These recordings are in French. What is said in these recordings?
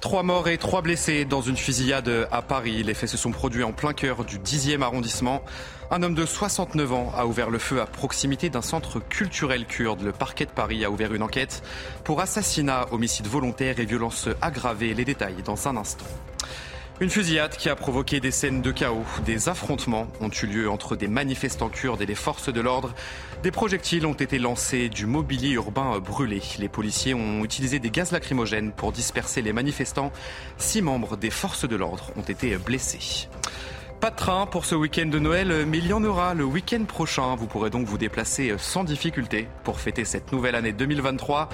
Trois morts et trois blessés dans une fusillade à Paris. Les faits se sont produits en plein cœur du 10e arrondissement. Un homme de 69 ans a ouvert le feu à proximité d'un centre culturel kurde. Le parquet de Paris a ouvert une enquête pour assassinat, homicide volontaire et violence aggravée. Les détails dans un instant. Une fusillade qui a provoqué des scènes de chaos. Des affrontements ont eu lieu entre des manifestants kurdes et les forces de l'ordre. Des projectiles ont été lancés, du mobilier urbain brûlé. Les policiers ont utilisé des gaz lacrymogènes pour disperser les manifestants. Six membres des forces de l'ordre ont été blessés. Pas de train pour ce week-end de Noël, mais il y en aura le week-end prochain. Vous pourrez donc vous déplacer sans difficulté pour fêter cette nouvelle année 2023.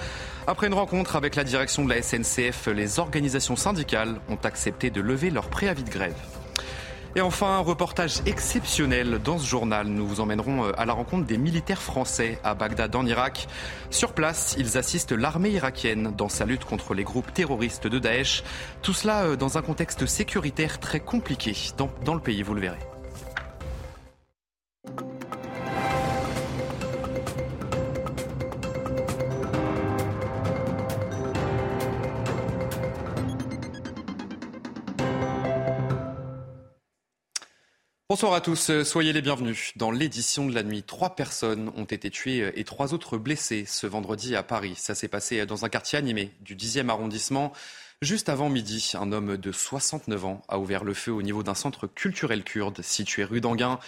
Après une rencontre avec la direction de la SNCF, les organisations syndicales ont accepté de lever leur préavis de grève. Et enfin, un reportage exceptionnel dans ce journal. Nous vous emmènerons à la rencontre des militaires français à Bagdad en Irak. Sur place, ils assistent l'armée irakienne dans sa lutte contre les groupes terroristes de Daesh. Tout cela dans un contexte sécuritaire très compliqué dans, dans le pays, vous le verrez. Bonsoir à tous, soyez les bienvenus. Dans l'édition de la nuit, trois personnes ont été tuées et trois autres blessées ce vendredi à Paris. Ça s'est passé dans un quartier animé du 10e arrondissement. Juste avant midi, un homme de 69 ans a ouvert le feu au niveau d'un centre culturel kurde situé rue d'Anguin.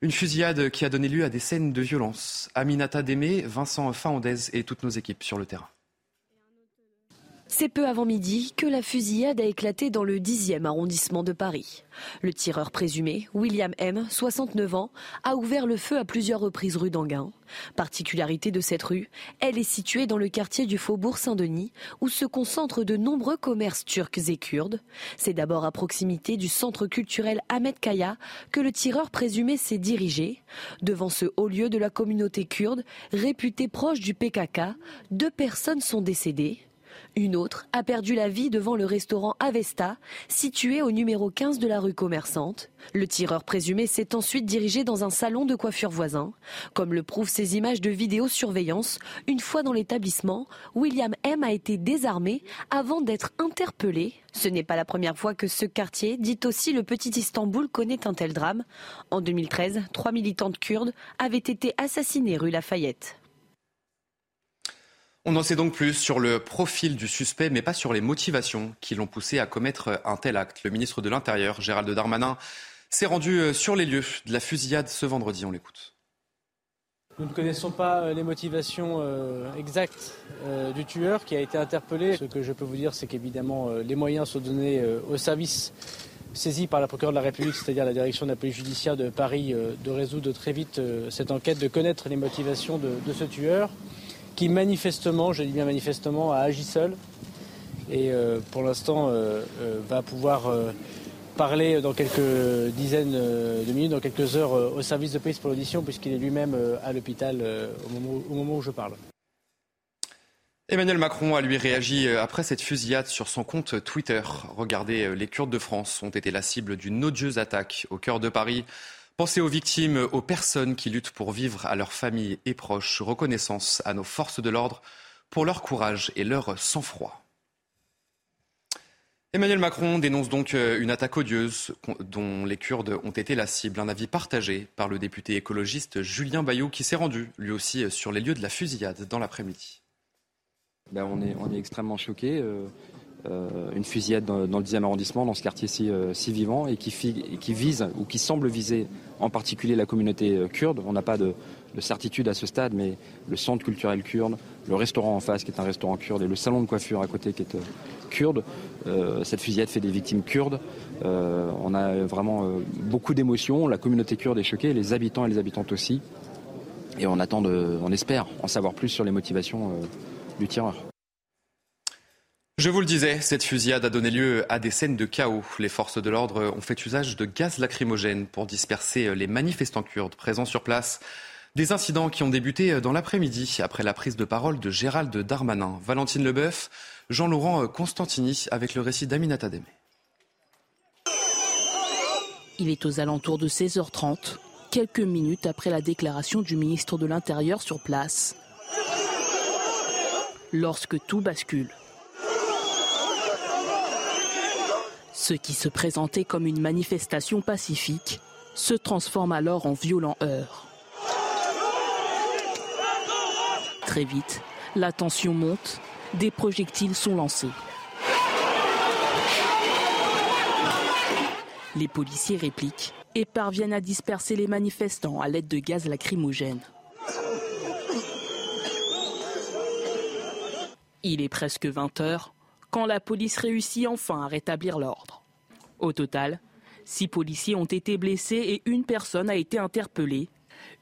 Une fusillade qui a donné lieu à des scènes de violence. Aminata Démé, Vincent Fahandez et toutes nos équipes sur le terrain. C'est peu avant midi que la fusillade a éclaté dans le 10e arrondissement de Paris. Le tireur présumé, William M., 69 ans, a ouvert le feu à plusieurs reprises rue d'Anguin. Particularité de cette rue, elle est située dans le quartier du Faubourg Saint-Denis, où se concentrent de nombreux commerces turcs et kurdes. C'est d'abord à proximité du centre culturel Ahmed Kaya que le tireur présumé s'est dirigé. Devant ce haut lieu de la communauté kurde, réputé proche du PKK, deux personnes sont décédées. Une autre a perdu la vie devant le restaurant Avesta, situé au numéro 15 de la rue commerçante. Le tireur présumé s'est ensuite dirigé dans un salon de coiffure voisin. Comme le prouvent ces images de vidéosurveillance, une fois dans l'établissement, William M a été désarmé avant d'être interpellé. Ce n'est pas la première fois que ce quartier, dit aussi le petit Istanbul, connaît un tel drame. En 2013, trois militantes kurdes avaient été assassinées rue Lafayette. On en sait donc plus sur le profil du suspect, mais pas sur les motivations qui l'ont poussé à commettre un tel acte. Le ministre de l'Intérieur, Gérald Darmanin, s'est rendu sur les lieux de la fusillade ce vendredi. On l'écoute. Nous ne connaissons pas les motivations exactes du tueur qui a été interpellé. Ce que je peux vous dire, c'est qu'évidemment, les moyens sont donnés au service saisi par la procureure de la République, c'est-à-dire la direction de la police judiciaire de Paris, de résoudre très vite cette enquête, de connaître les motivations de ce tueur qui manifestement, je dis bien manifestement, a agi seul et euh, pour l'instant euh, euh, va pouvoir parler dans quelques dizaines de minutes, dans quelques heures au service de police pour l'audition puisqu'il est lui-même à l'hôpital au moment, au moment où je parle. Emmanuel Macron a lui réagi après cette fusillade sur son compte Twitter. Regardez, les Kurdes de France ont été la cible d'une odieuse attaque au cœur de Paris. Pensez aux victimes, aux personnes qui luttent pour vivre à leurs familles et proches. Reconnaissance à nos forces de l'ordre pour leur courage et leur sang-froid. Emmanuel Macron dénonce donc une attaque odieuse dont les Kurdes ont été la cible. Un avis partagé par le député écologiste Julien Bayou qui s'est rendu lui aussi sur les lieux de la fusillade dans l'après-midi. Ben on, est, extrêmement choqués. Euh, euh, une fusillade dans, dans, le 10e arrondissement, dans ce quartier si, euh, si vivant, et qui, qui, vise ou qui semble viser en particulier la communauté euh, kurde. On n'a pas de, de, certitude à ce stade, mais le centre culturel kurde, le restaurant en face qui est un restaurant kurde et le salon de coiffure à côté qui est kurde, cette fusillade fait des victimes kurdes. on a vraiment beaucoup d'émotions. La communauté kurde est choquée, les habitants et les habitantes aussi. Et on attend, de, on espère en savoir plus sur les motivations du tireur. Je vous le disais, cette fusillade a donné lieu à des scènes de chaos. Les forces de l'ordre ont fait usage de gaz lacrymogène pour disperser les manifestants kurdes présents sur place. Des incidents qui ont débuté dans l'après-midi après la prise de parole de Gérald Darmanin. Valentine Leboeuf, Jean-Laurent Constantini avec le récit d'Aminata Ademé. Il est aux alentours de 16h30, quelques minutes après la déclaration du ministre de l'Intérieur sur place. Lorsque tout bascule. Ce qui se présentait comme une manifestation pacifique se transforme alors en violent heurt. Très vite, la tension monte, des projectiles sont lancés. Les policiers répliquent et parviennent à disperser les manifestants à l'aide de gaz lacrymogène. Il est presque 20 heures quand la police réussit enfin à rétablir l'ordre. Au total, six policiers ont été blessés et une personne a été interpellée.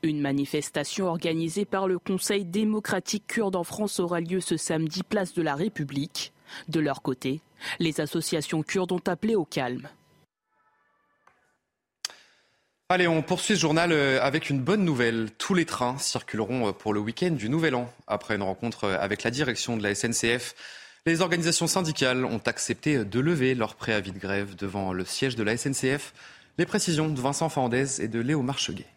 Une manifestation organisée par le Conseil démocratique kurde en France aura lieu ce samedi place de la République. De leur côté, les associations kurdes ont appelé au calme. Allez, on poursuit ce journal euh, avec une bonne nouvelle. Tous les trains circuleront euh, pour le week-end du Nouvel An. Après une rencontre euh, avec la direction de la SNCF, les organisations syndicales ont accepté de lever leur préavis de grève devant le siège de la SNCF. Les précisions de Vincent Fernandez et de Léo Marcheguet.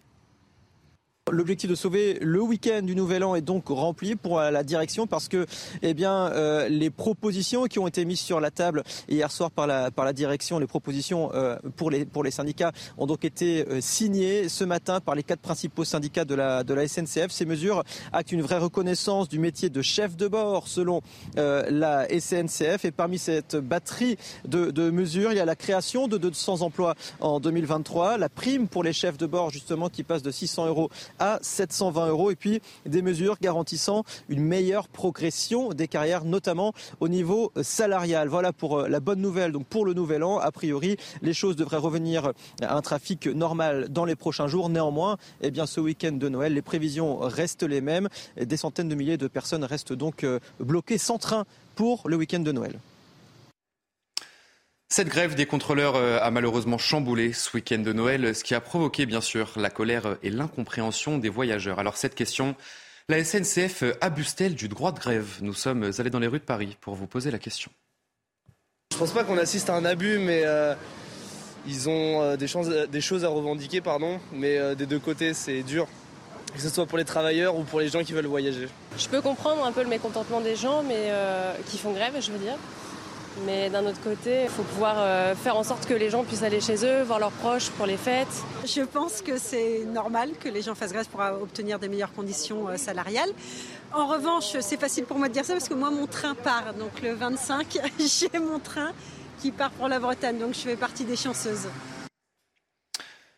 L'objectif de sauver le week-end du Nouvel An est donc rempli pour la direction parce que eh bien, euh, les propositions qui ont été mises sur la table hier soir par la, par la direction, les propositions euh, pour, les, pour les syndicats ont donc été euh, signées ce matin par les quatre principaux syndicats de la, de la SNCF. Ces mesures actent une vraie reconnaissance du métier de chef de bord selon la SNCF et parmi cette batterie de, de mesures, il y a la création de 200 emplois en 2023, la prime pour les chefs de bord justement qui passe de 600 euros à 720 euros. Et puis des mesures garantissant une meilleure progression des carrières, notamment au niveau salarial. Voilà pour euh, la bonne nouvelle. Donc pour le nouvel an, a priori, les choses devraient revenir à un trafic normal dans les prochains jours. Néanmoins, eh bien, ce week-end de Noël, les prévisions restent les mêmes. Des centaines de milliers de personnes restent donc euh, bloquées sans train pour le week-end de Noël. Cette grève des contrôleurs euh, a malheureusement chamboulé ce week-end de Noël, ce qui a provoqué bien sûr la colère et l'incompréhension des voyageurs. Alors cette question, la SNCF abuse-t-elle du droit de grève? Nous sommes allés dans les rues de Paris pour vous poser la question. Je pense pas qu'on assiste à un abus, mais euh, ils ont euh, des, choses, à revendiquer, pardon. Mais des deux côtés, c'est dur, que ce soit pour les travailleurs ou pour les gens qui veulent voyager. Je peux comprendre un peu le mécontentement des gens, mais qui font grève, je veux dire. Mais d'un autre côté, il faut pouvoir euh, faire en sorte que les gens puissent aller chez eux, voir leurs proches pour les fêtes. Je pense que c'est normal que les gens fassent grève pour obtenir des meilleures conditions euh, salariales. En revanche, c'est facile pour moi de dire ça parce que moi, mon train part. Donc le 25, j'ai mon train qui part pour la Bretagne. Donc je fais partie des chanceuses.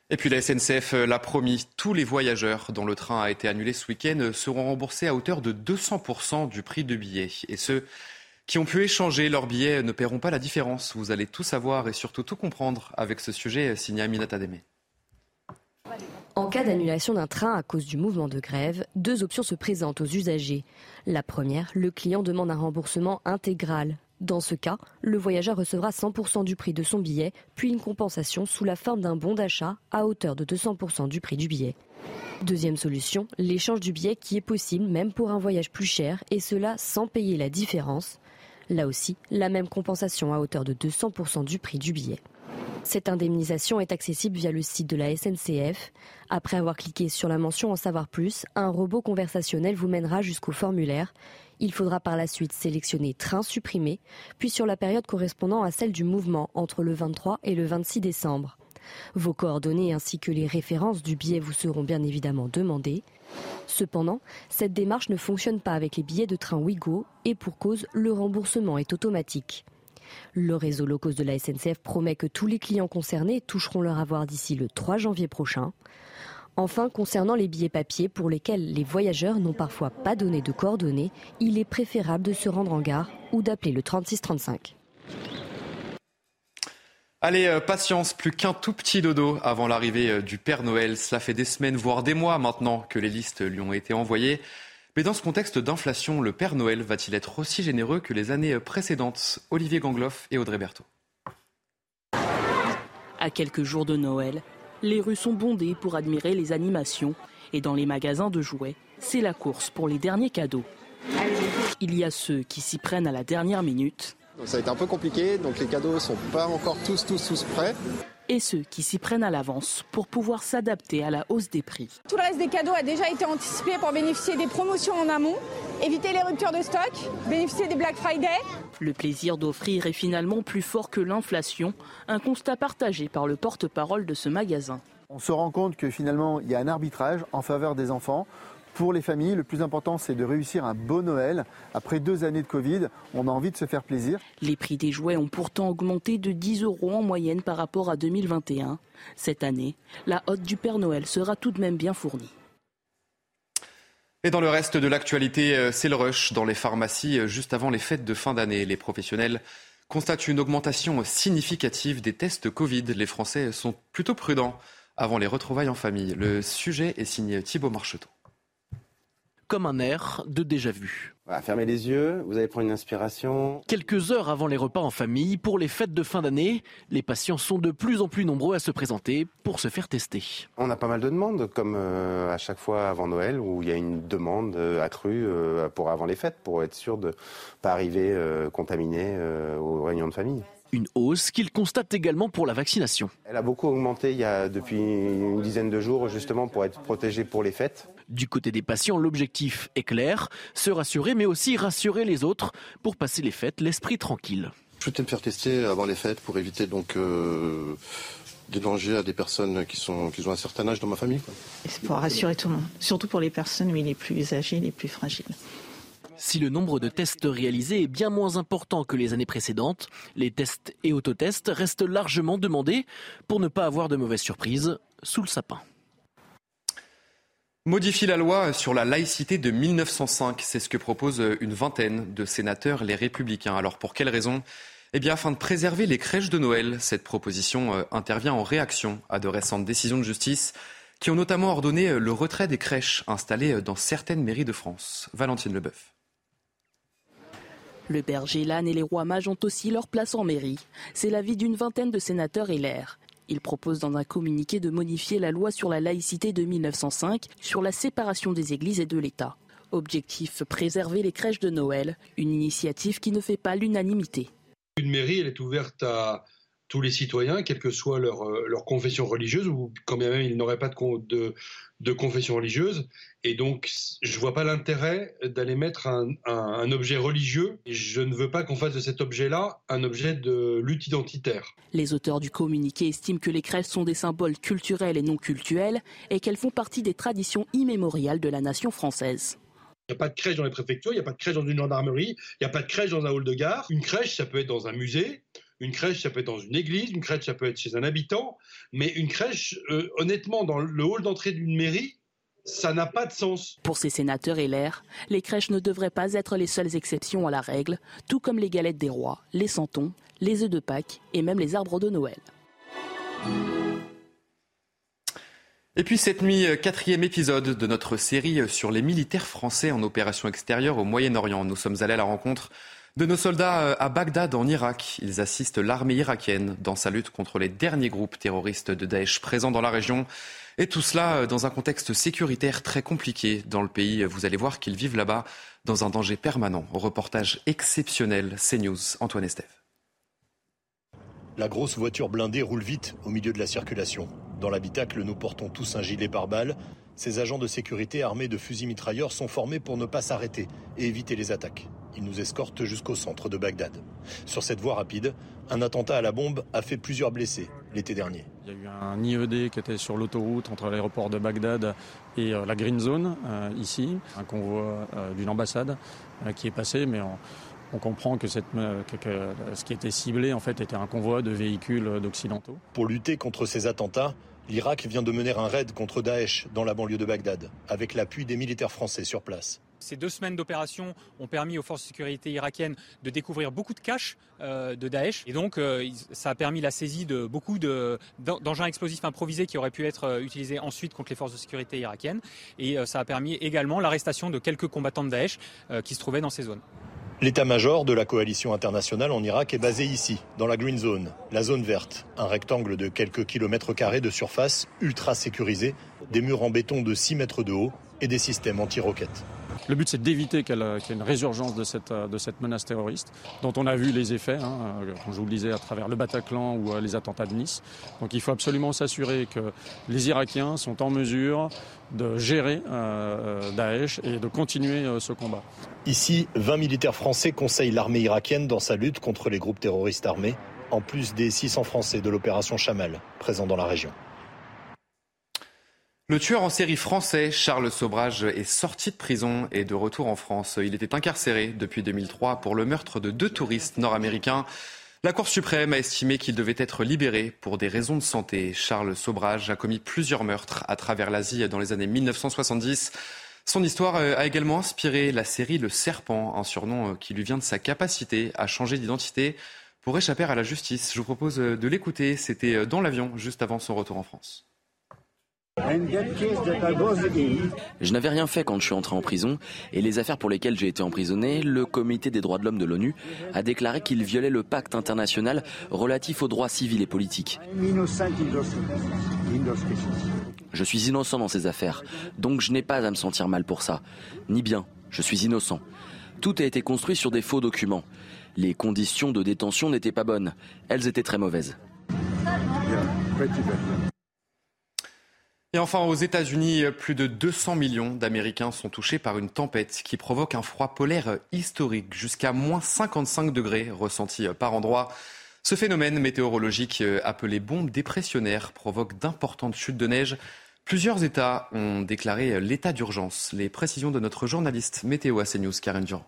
Et puis la SNCF l'a promis, tous les voyageurs dont le train a été annulé ce week-end seront remboursés à hauteur de 200% du prix de billet. Et ce, qui ont pu échanger leurs billets ne paieront pas la différence. Vous allez tout savoir et surtout tout comprendre avec ce sujet signé Aminata Deme. En cas d'annulation d'un train à cause du mouvement de grève, deux options se présentent aux usagers. La première, le client demande un remboursement intégral. Dans ce cas, le voyageur recevra 100% du prix de son billet, puis une compensation sous la forme d'un bon d'achat à hauteur de 200% du prix du billet. Deuxième solution, l'échange du billet qui est possible même pour un voyage plus cher, et cela sans payer la différence. Là aussi, la même compensation à hauteur de 200% du prix du billet. Cette indemnisation est accessible via le site de la SNCF. Après avoir cliqué sur la mention En savoir plus, un robot conversationnel vous mènera jusqu'au formulaire. Il faudra par la suite sélectionner train supprimé, puis sur la période correspondant à celle du mouvement entre le 23 et le 26 décembre. Vos coordonnées ainsi que les références du billet vous seront bien évidemment demandées. Cependant, cette démarche ne fonctionne pas avec les billets de train Ouigo et pour cause, le remboursement est automatique. Le réseau low cost de la SNCF promet que tous les clients concernés toucheront leur avoir d'ici le 3 janvier prochain. Enfin, concernant les billets papier pour lesquels les voyageurs n'ont parfois pas donné de coordonnées, il est préférable de se rendre en gare ou d'appeler le 3635. Allez, euh, patience, plus qu'un tout petit dodo avant l'arrivée euh, du Père Noël. Cela fait des semaines, voire des mois maintenant que les listes lui ont été envoyées. Mais dans ce contexte d'inflation, le Père Noël va-t-il être aussi généreux que les années précédentes? Olivier Gangloff et Audrey Berthaud. À quelques jours de Noël, les rues sont bondées pour admirer les animations et dans les magasins de jouets, c'est la course pour les derniers cadeaux. Il y a ceux qui s'y prennent à la dernière minute. Ça a été un peu compliqué, donc les cadeaux sont pas encore tous, tous, tous prêts. Et ceux qui s'y prennent à l'avance pour pouvoir s'adapter à la hausse des prix. Tout le reste des cadeaux a déjà été anticipé pour bénéficier des promotions en amont, éviter les ruptures de stock, bénéficier des Black Friday. Le plaisir d'offrir est finalement plus fort que l'inflation, un constat partagé par le porte-parole de ce magasin. On se rend compte que finalement, il y a un arbitrage en faveur des enfants. Pour les familles, le plus important, c'est de réussir un beau Noël. Après deux années de Covid, on a envie de se faire plaisir. Les prix des jouets ont pourtant augmenté de 10 euros en moyenne par rapport à 2021. Cette année, la hotte du Père Noël sera tout de même bien fournie. Et dans le reste de l'actualité, euh, c'est le rush dans les pharmacies euh, juste avant les fêtes de fin d'année. Les professionnels constatent une augmentation significative des tests Covid. Les Français sont plutôt prudents avant les retrouvailles en famille. Le sujet est signé Thibault Marcheteau comme un air de déjà-vu. fermez les yeux, vous allez prendre une inspiration. Quelques heures avant les repas en famille, pour les fêtes de fin d'année, les patients sont de plus en plus nombreux à se présenter pour se faire tester. On a pas mal de demandes, comme euh, à chaque fois avant Noël, où il y a une demande euh, accrue euh, pour avant les fêtes, pour être sûr de ne pas arriver contaminé aux réunions de famille. Une hausse qu'il constate également pour la vaccination. Elle a beaucoup augmenté il y a depuis une dizaine de jours, justement pour être protégée pour les fêtes. Du côté des patients, l'objectif est clair, se rassurer mais aussi rassurer les autres pour passer les fêtes l'esprit tranquille. Je souhaitais me faire tester avant les fêtes pour éviter donc euh, des dangers à des personnes qui, sont, qui ont un certain âge dans ma famille. C'est pour rassurer tout le monde, surtout pour les personnes les plus âgées, les plus fragiles. Si le nombre de tests réalisés est bien moins important que les années précédentes, les tests et autotests restent largement demandés pour ne pas avoir de mauvaises surprises sous le sapin. Modifier la loi sur la laïcité de 1905, c'est ce que propose une vingtaine de sénateurs, les républicains. Alors pour quelles raisons Eh bien afin de préserver les crèches de Noël. Cette proposition euh, intervient en réaction à de récentes décisions de justice qui ont notamment ordonné le retrait des crèches installées euh, dans certaines mairies de France. Valentine Leboeuf. Le berger, l'âne et les rois mages ont aussi leur place en mairie. C'est l'avis d'une vingtaine de sénateurs et l'air. Il propose dans un communiqué de modifier la loi sur la laïcité de 1905 sur la séparation des églises et de l'État. Objectif préserver les crèches de Noël, une initiative qui ne fait pas l'unanimité. Une mairie, elle est ouverte à tous les citoyens, quelle que soit leur, euh, leur confession religieuse, ou quand bien même ils n'auraient pas de, de, de, confession religieuse. Et donc, je ne vois pas l'intérêt d'aller mettre un, un, objet religieux. je ne veux pas qu'on fasse de cet objet-là un objet de lutte identitaire. Les auteurs du communiqué estiment que les crèches sont des symboles culturels et non cultuels, et qu'elles font partie des traditions immémoriales de la nation française. Il n'y a pas de crèche dans les préfectures, il n'y a pas de crèche dans une gendarmerie, il n'y a pas de crèche dans un hall de gare. Une crèche, ça peut être dans un musée, une crèche, ça peut être dans une église, une crèche, ça peut être chez un habitant, mais une crèche, euh, honnêtement, dans le hall d'entrée d'une mairie, ça n'a pas de sens. Pour ces sénateurs et l'air, les crèches ne devraient pas être les seules exceptions à la règle, tout comme les galettes des rois, les santons, les œufs de Pâques et même les arbres de Noël. Et puis cette nuit, quatrième épisode de notre série sur les militaires français en opération extérieure au Moyen-Orient. Nous sommes allés à la rencontre de nos soldats euh, à Bagdad en Irak. Ils assistent l'armée irakienne dans sa lutte contre les derniers groupes terroristes de Daesh présents dans la région. Et tout cela euh, dans un contexte sécuritaire très compliqué dans le pays. Vous allez voir qu'ils vivent là-bas dans un danger permanent. Reportage exceptionnel, CNews, Antoine Estève. La grosse voiture blindée roule vite au milieu de la circulation. Dans l'habitacle, nous portons tous un gilet pare-balles. Ces agents de sécurité armés de fusils mitrailleurs sont formés pour ne pas s'arrêter et éviter les attaques. Ils nous escortent jusqu'au centre de Bagdad. Sur cette voie rapide, un attentat à la bombe a fait plusieurs blessés l'été dernier. Il y a eu un IED qui était sur l'autoroute entre l'aéroport de Bagdad et euh, la Green Zone, euh, ici, un convoi euh, d'une ambassade qui est passé, mais on, comprend que, cette, que, ce qui était ciblé en fait était un convoi de véhicules d'occidentaux. Pour lutter contre ces attentats, l'Irak vient de mener un raid contre Daesh dans la banlieue de Bagdad, avec l'appui des militaires français sur place. Ces deux semaines d'opération ont permis aux forces de sécurité irakiennes de découvrir beaucoup de caches euh, de Daesh. Et donc, euh, ça a permis la saisie de beaucoup d'engins explosifs improvisés qui auraient pu être euh, utilisés ensuite contre les forces de sécurité irakiennes. Et ça a permis également l'arrestation de quelques combattants de Daesh qui se trouvaient dans ces zones. L'état-major de la coalition internationale en Irak est basé ici, dans la Green Zone, la zone verte, un rectangle de quelques kilomètres carrés de surface ultra sécurisé, des murs en béton de 6 mètres de haut et des systèmes anti-roquettes. Le but, c'est d'éviter qu'il y ait une résurgence de cette, de cette menace terroriste, dont on a vu les effets, hein, comme je vous le disais, à travers le Bataclan ou euh, les attentats de Nice. Donc il faut absolument s'assurer que les Irakiens sont en mesure de gérer euh, euh, Daesh et de continuer ce combat. Ici, 20 militaires français conseillent l'armée irakienne dans sa lutte contre les groupes terroristes armés, en plus des 600 Français de l'opération Chamal, présents dans la région. Le tueur en série français, Charles Sobrage, est sorti de prison et de retour en France. Il était incarcéré depuis 2003 pour le meurtre de deux touristes nord-américains. La Cour suprême a estimé qu'il devait être libéré pour des raisons de santé. Charles Sobrage a commis plusieurs meurtres à travers l'Asie dans les années 1970. Son histoire a également inspiré la série Le Serpent, un surnom qui lui vient de sa capacité à changer d'identité pour échapper à la justice. Je vous propose de l'écouter. C'était dans l'avion juste avant son retour en France. Je n'avais rien fait quand je suis entré en prison et les affaires pour lesquelles j'ai été emprisonné, le comité des droits de l'homme de l'ONU a déclaré qu'il violait le pacte international relatif aux droits civils et politiques. Je suis innocent dans ces affaires, donc je n'ai pas à me sentir mal pour ça. Ni bien, je suis innocent. Tout a été construit sur des faux documents. Les conditions de détention n'étaient pas bonnes, elles étaient très mauvaises. Et enfin, aux États-Unis, plus de 200 millions d'Américains sont touchés par une tempête qui provoque un froid polaire historique, jusqu'à moins 55 degrés ressentis par endroit. Ce phénomène météorologique appelé bombe dépressionnaire provoque d'importantes chutes de neige. Plusieurs États ont déclaré l'état d'urgence. Les précisions de notre journaliste météo à CNews, Karen Durand.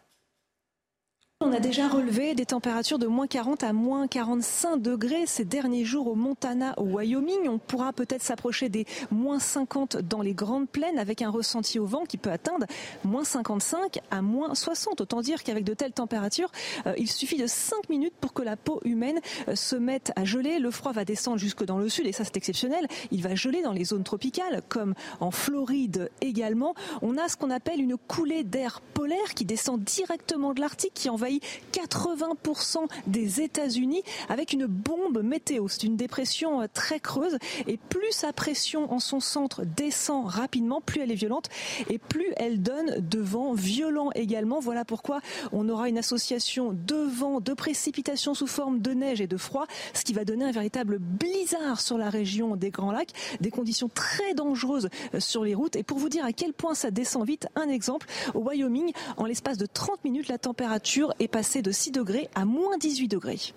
On a déjà relevé des températures de moins 40 à moins 45 degrés ces derniers jours au Montana, au Wyoming. On pourra peut-être s'approcher des moins 50 dans les grandes plaines avec un ressenti au vent qui peut atteindre moins 55 à moins 60. Autant dire qu'avec de telles températures, euh, il suffit de 5 minutes pour que la peau humaine euh, se mette à geler. Le froid va descendre jusque dans le sud et ça c'est exceptionnel. Il va geler dans les zones tropicales comme en Floride également. On a ce qu'on appelle une coulée d'air polaire qui descend directement de l'Arctique qui envahit 80% des États-Unis avec une bombe météo. C'est une dépression euh, très creuse et plus sa pression en son centre descend rapidement, plus elle est violente et plus elle donne de vents violents également. Voilà pourquoi on aura une association de vent, de précipitations sous forme de neige et de froid, ce qui va donner un véritable blizzard sur la région des Grands Lacs, des conditions très dangereuses euh, sur les routes. Et pour vous dire à quel point ça descend vite, un exemple, au Wyoming, en l'espace de 30 minutes, la température est passée de 6 degrés à moins 18 degrés.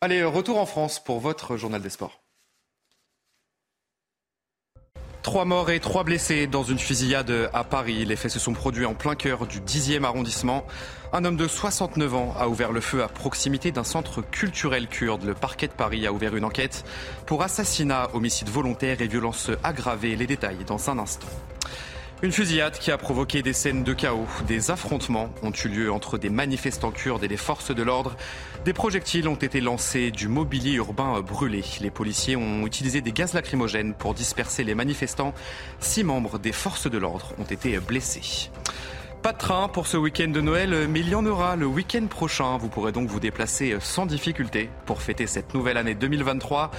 Allez, retour en France pour votre journal des sports. Trois morts et trois blessés dans une fusillade à Paris. Les faits se sont produits en plein cœur du 10e arrondissement. Un homme de 69 ans a ouvert le feu à proximité d'un centre culturel kurde. Le parquet de Paris a ouvert une enquête pour assassinat, homicide volontaire et violence aggravée. Les détails dans un instant. Une fusillade qui a provoqué des scènes de chaos. Des affrontements ont eu lieu entre des manifestants kurdes et des forces de l'ordre. Des projectiles ont été lancés, du mobilier urbain brûlé. Les policiers ont utilisé des gaz lacrymogènes pour disperser les manifestants. Six membres des forces de l'ordre ont été blessés. Pas de train pour ce week-end de Noël, mais il y en aura le week-end prochain. Vous pourrez donc vous déplacer sans difficulté pour fêter cette nouvelle année 2023.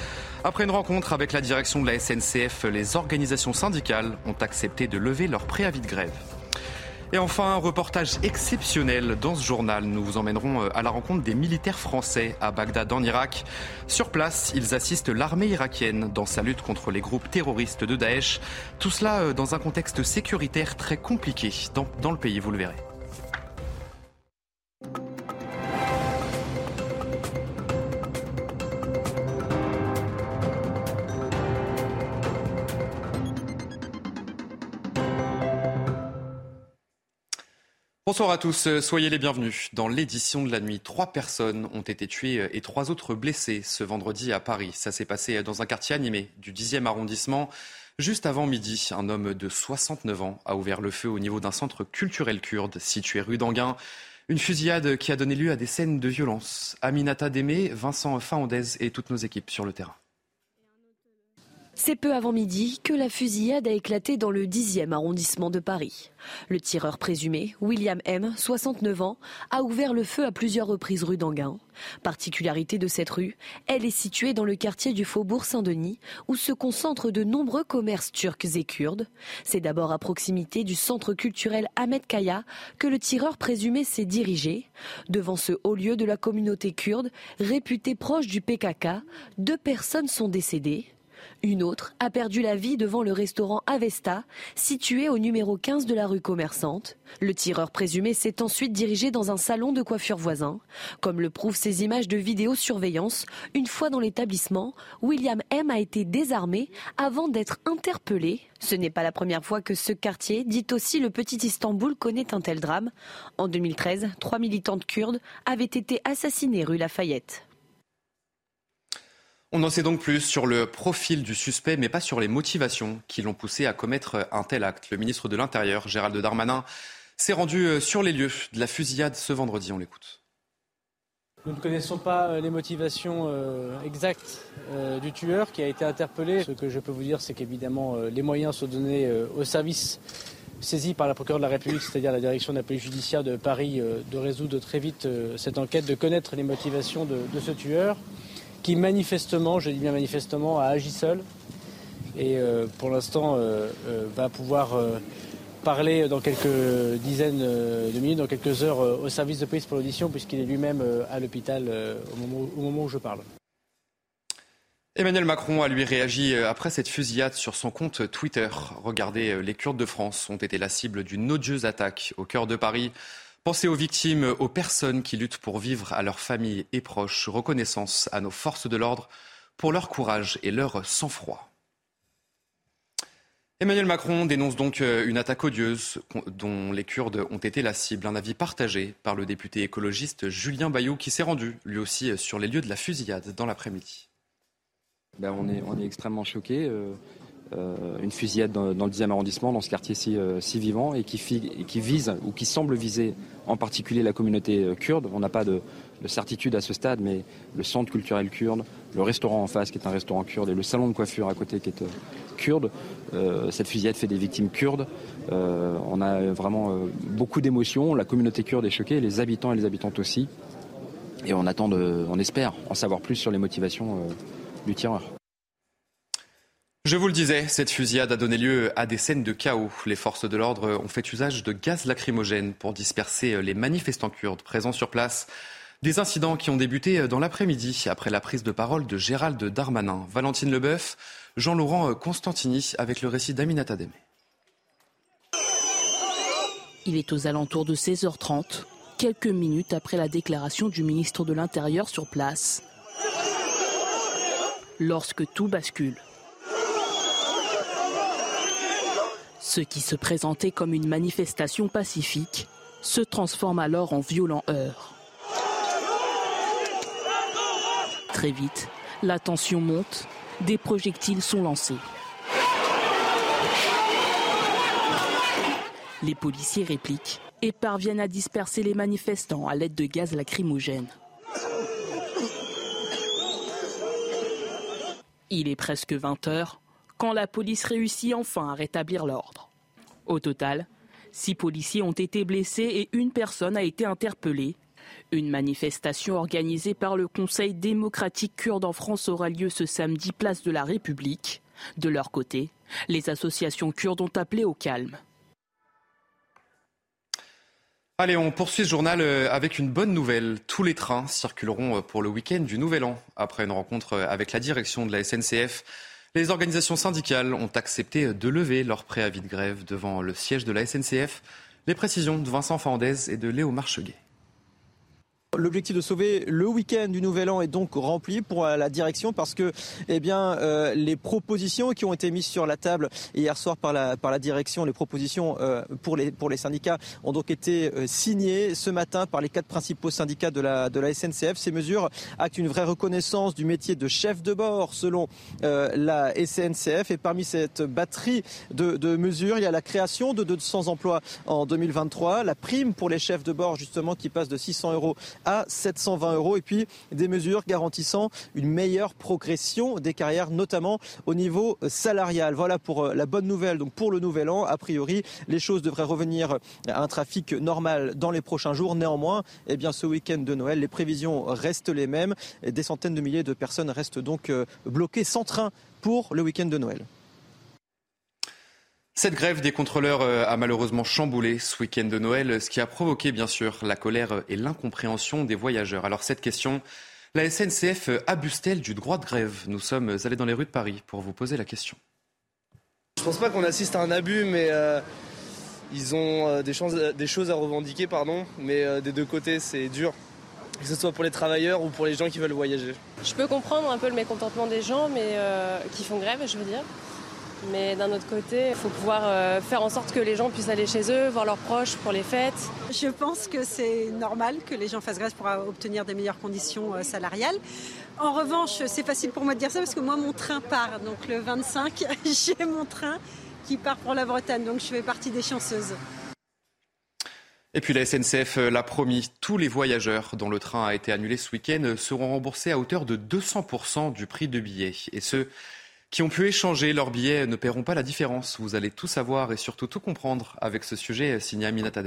Après une rencontre avec la direction de la SNCF, les organisations syndicales ont accepté de lever leur préavis de grève. Et enfin, un reportage exceptionnel dans ce journal. Nous vous emmènerons euh, à la rencontre des militaires français à Bagdad en Irak. Sur place, ils assistent l'armée irakienne dans sa lutte contre les groupes terroristes de Daesh. Tout cela euh, dans un contexte sécuritaire très compliqué dans, dans le pays, vous le verrez. Bonsoir à tous, soyez les bienvenus. Dans l'édition de la nuit, trois personnes ont été tuées et trois autres blessées ce vendredi à Paris. Ça s'est passé dans un quartier animé du 10e arrondissement. Juste avant midi, un homme de 69 ans a ouvert le feu au niveau d'un centre culturel kurde situé rue d'Anguin. Une fusillade qui a donné lieu à des scènes de violence. Aminata Démé, Vincent Faondez et toutes nos équipes sur le terrain. C'est peu avant midi que la fusillade a éclaté dans le 10e arrondissement de Paris. Le tireur présumé, William M., 69 ans, a ouvert le feu à plusieurs reprises rue d'Anguin. Particularité de cette rue, elle est située dans le quartier du Faubourg Saint-Denis, où se concentrent de nombreux commerces turcs et kurdes. C'est d'abord à proximité du centre culturel Ahmed Kaya que le tireur présumé s'est dirigé. Devant ce haut lieu de la communauté kurde, réputé proche du PKK, deux personnes sont décédées. Une autre a perdu la vie devant le restaurant Avesta, situé au numéro 15 de la rue commerçante. Le tireur présumé s'est ensuite dirigé dans un salon de coiffure voisin. Comme le prouvent ces images de vidéosurveillance, une fois dans l'établissement, William M a été désarmé avant d'être interpellé. Ce n'est pas la première fois que ce quartier, dit aussi le petit Istanbul, connaît un tel drame. En 2013, trois militantes kurdes avaient été assassinées rue Lafayette. On en sait donc plus sur le profil du suspect, mais pas sur les motivations qui l'ont poussé à commettre un tel acte. Le ministre de l'Intérieur, Gérald Darmanin, s'est rendu euh, sur les lieux de la fusillade ce vendredi. On l'écoute. Nous ne connaissons pas euh, les motivations euh, exactes du tueur qui a été interpellé. Ce que je peux vous dire, c'est qu'évidemment, les moyens sont donnés au service saisi par la procureure de la République, c'est-à-dire la direction de la police judiciaire de Paris, de résoudre très vite cette enquête, de connaître les motivations de ce tueur qui manifestement, je dis bien manifestement, a agi seul et euh, pour l'instant euh, euh, va pouvoir parler dans quelques dizaines de minutes, dans quelques heures au service de police pour l'audition puisqu'il est lui-même à l'hôpital au, moment où je parle. Emmanuel Macron a lui réagi après cette fusillade sur son compte Twitter. Regardez, les Kurdes de France ont été la cible d'une odieuse attaque au cœur de Paris. Pensez aux victimes, aux personnes qui luttent pour vivre à leurs familles et proches. Reconnaissance à nos forces de l'ordre pour leur courage et leur sang-froid. Emmanuel Macron dénonce donc euh, une attaque odieuse dont les Kurdes ont été la cible. Un avis partagé par le député écologiste Julien Bayou qui s'est rendu lui aussi sur les lieux de la fusillade dans l'après-midi. Ben on, est, extrêmement choqués. Euh, une fusillade dans, le 10e arrondissement, dans ce quartier si, euh, vivant, et qui, vise ou qui semble viser en particulier la communauté euh, kurde. On n'a pas de, certitude à ce stade, mais le centre culturel kurde, le restaurant en face qui est un restaurant kurde et le salon de coiffure à côté qui est kurde, cette fusillade fait des victimes kurdes. on a vraiment beaucoup d'émotions. La communauté kurde est choquée, les habitants et les habitantes aussi. Et on attend, on espère en savoir plus sur les motivations du tireur. Je vous le disais, cette fusillade a donné lieu à des scènes de chaos. Les forces de l'ordre ont fait usage de gaz lacrymogène pour disperser les manifestants kurdes présents sur place. Des incidents qui ont débuté dans l'après-midi après la prise de parole de Gérald Darmanin. Valentine Leboeuf, Jean-Laurent Constantini avec le récit d'Aminata Demé. Il est aux alentours de 16h30, quelques minutes après la déclaration du ministre de l'Intérieur sur place. Lorsque tout bascule. Ce qui se présentait comme une manifestation pacifique se transforme alors en violent heurt. Très vite, la tension monte, des projectiles sont lancés. Les policiers répliquent et parviennent à disperser les manifestants à l'aide de gaz lacrymogène. Il est presque 20 heures quand la police réussit enfin à rétablir l'ordre. Au total, six policiers ont été blessés et une personne a été interpellée. Une manifestation organisée par le Conseil démocratique kurde en France aura lieu ce samedi place de la République. De leur côté, les associations kurdes ont appelé au calme. Allez, on poursuit ce journal euh, avec une bonne nouvelle. Tous les trains circuleront euh, pour le week-end du Nouvel An. Après une rencontre euh, avec la direction de la SNCF, les organisations syndicales ont accepté de lever leur préavis de grève devant le siège de la SNCF. Les précisions de Vincent Fandez et de Léo Marcheguet. L'objectif de sauver le week-end du Nouvel An est donc rempli pour la direction parce que eh bien, euh, les propositions qui ont été mises sur la table hier soir par la, par la direction, les propositions euh, pour, les, pour les syndicats ont donc été euh, signées ce matin par les quatre principaux syndicats de la, de la SNCF. Ces mesures actent une vraie reconnaissance du métier de chef de bord selon la SNCF et parmi cette batterie de, de mesures, il y a la création de 200 emplois en 2023, la prime pour les chefs de bord justement qui passe de 600 euros à 720 euros et puis des mesures garantissant une meilleure progression des carrières, notamment au niveau salarial. Voilà pour euh, la bonne nouvelle. Donc pour le nouvel an, a priori, les choses devraient revenir à un trafic normal dans les prochains jours. Néanmoins, eh bien, ce week-end de Noël, les prévisions restent les mêmes. Des centaines de milliers de personnes restent donc euh, bloquées sans train pour le week-end de Noël. Cette grève des contrôleurs euh, a malheureusement chamboulé ce week-end de Noël, ce qui a provoqué bien sûr la colère et l'incompréhension des voyageurs. Alors cette question, la SNCF abuse-t-elle du droit de grève? Nous sommes allés dans les rues de Paris pour vous poser la question. Je pense pas qu'on assiste à un abus, mais euh, ils ont euh, des, choses, à revendiquer, pardon. Mais des deux côtés, c'est dur, que ce soit pour les travailleurs ou pour les gens qui veulent voyager. Je peux comprendre un peu le mécontentement des gens, mais qui font grève, je veux dire. Mais d'un autre côté, il faut pouvoir euh, faire en sorte que les gens puissent aller chez eux, voir leurs proches pour les fêtes. Je pense que c'est normal que les gens fassent grève pour obtenir des meilleures conditions euh, salariales. En revanche, c'est facile pour moi de dire ça parce que moi, mon train part. Donc le 25, j'ai mon train qui part pour la Bretagne. Donc je fais partie des chanceuses. Et puis la SNCF l'a promis, tous les voyageurs dont le train a été annulé ce week-end seront remboursés à hauteur de 200% du prix de billet. Et ce, qui ont pu échanger leurs billets ne paieront pas la différence. Vous allez tout savoir et surtout tout comprendre avec ce sujet signé Aminata.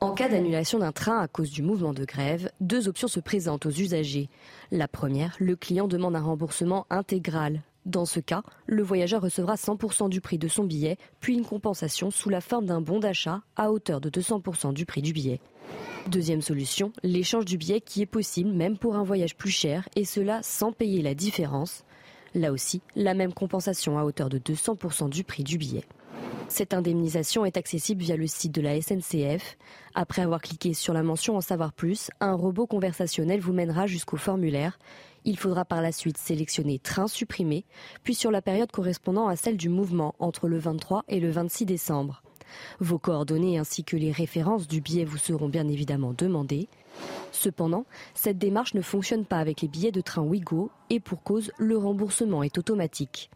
En cas d'annulation d'un train à cause du mouvement de grève, deux options se présentent aux usagers. La première, le client demande un remboursement intégral. Dans ce cas, le voyageur recevra 100% du prix de son billet, puis une compensation sous la forme d'un bon d'achat à hauteur de 200% du prix du billet. Deuxième solution, l'échange du billet qui est possible même pour un voyage plus cher et cela sans payer la différence. Là aussi, la même compensation à hauteur de 200% du prix du billet. Cette indemnisation est accessible via le site de la SNCF. Après avoir cliqué sur la mention En savoir plus, un robot conversationnel vous mènera jusqu'au formulaire. Il faudra par la suite sélectionner Train supprimé, puis sur la période correspondant à celle du mouvement entre le 23 et le 26 décembre. Vos coordonnées ainsi que les références du billet vous seront bien évidemment demandées. Cependant, cette démarche ne fonctionne pas avec les billets de train Ouigo et pour cause, le remboursement est automatique.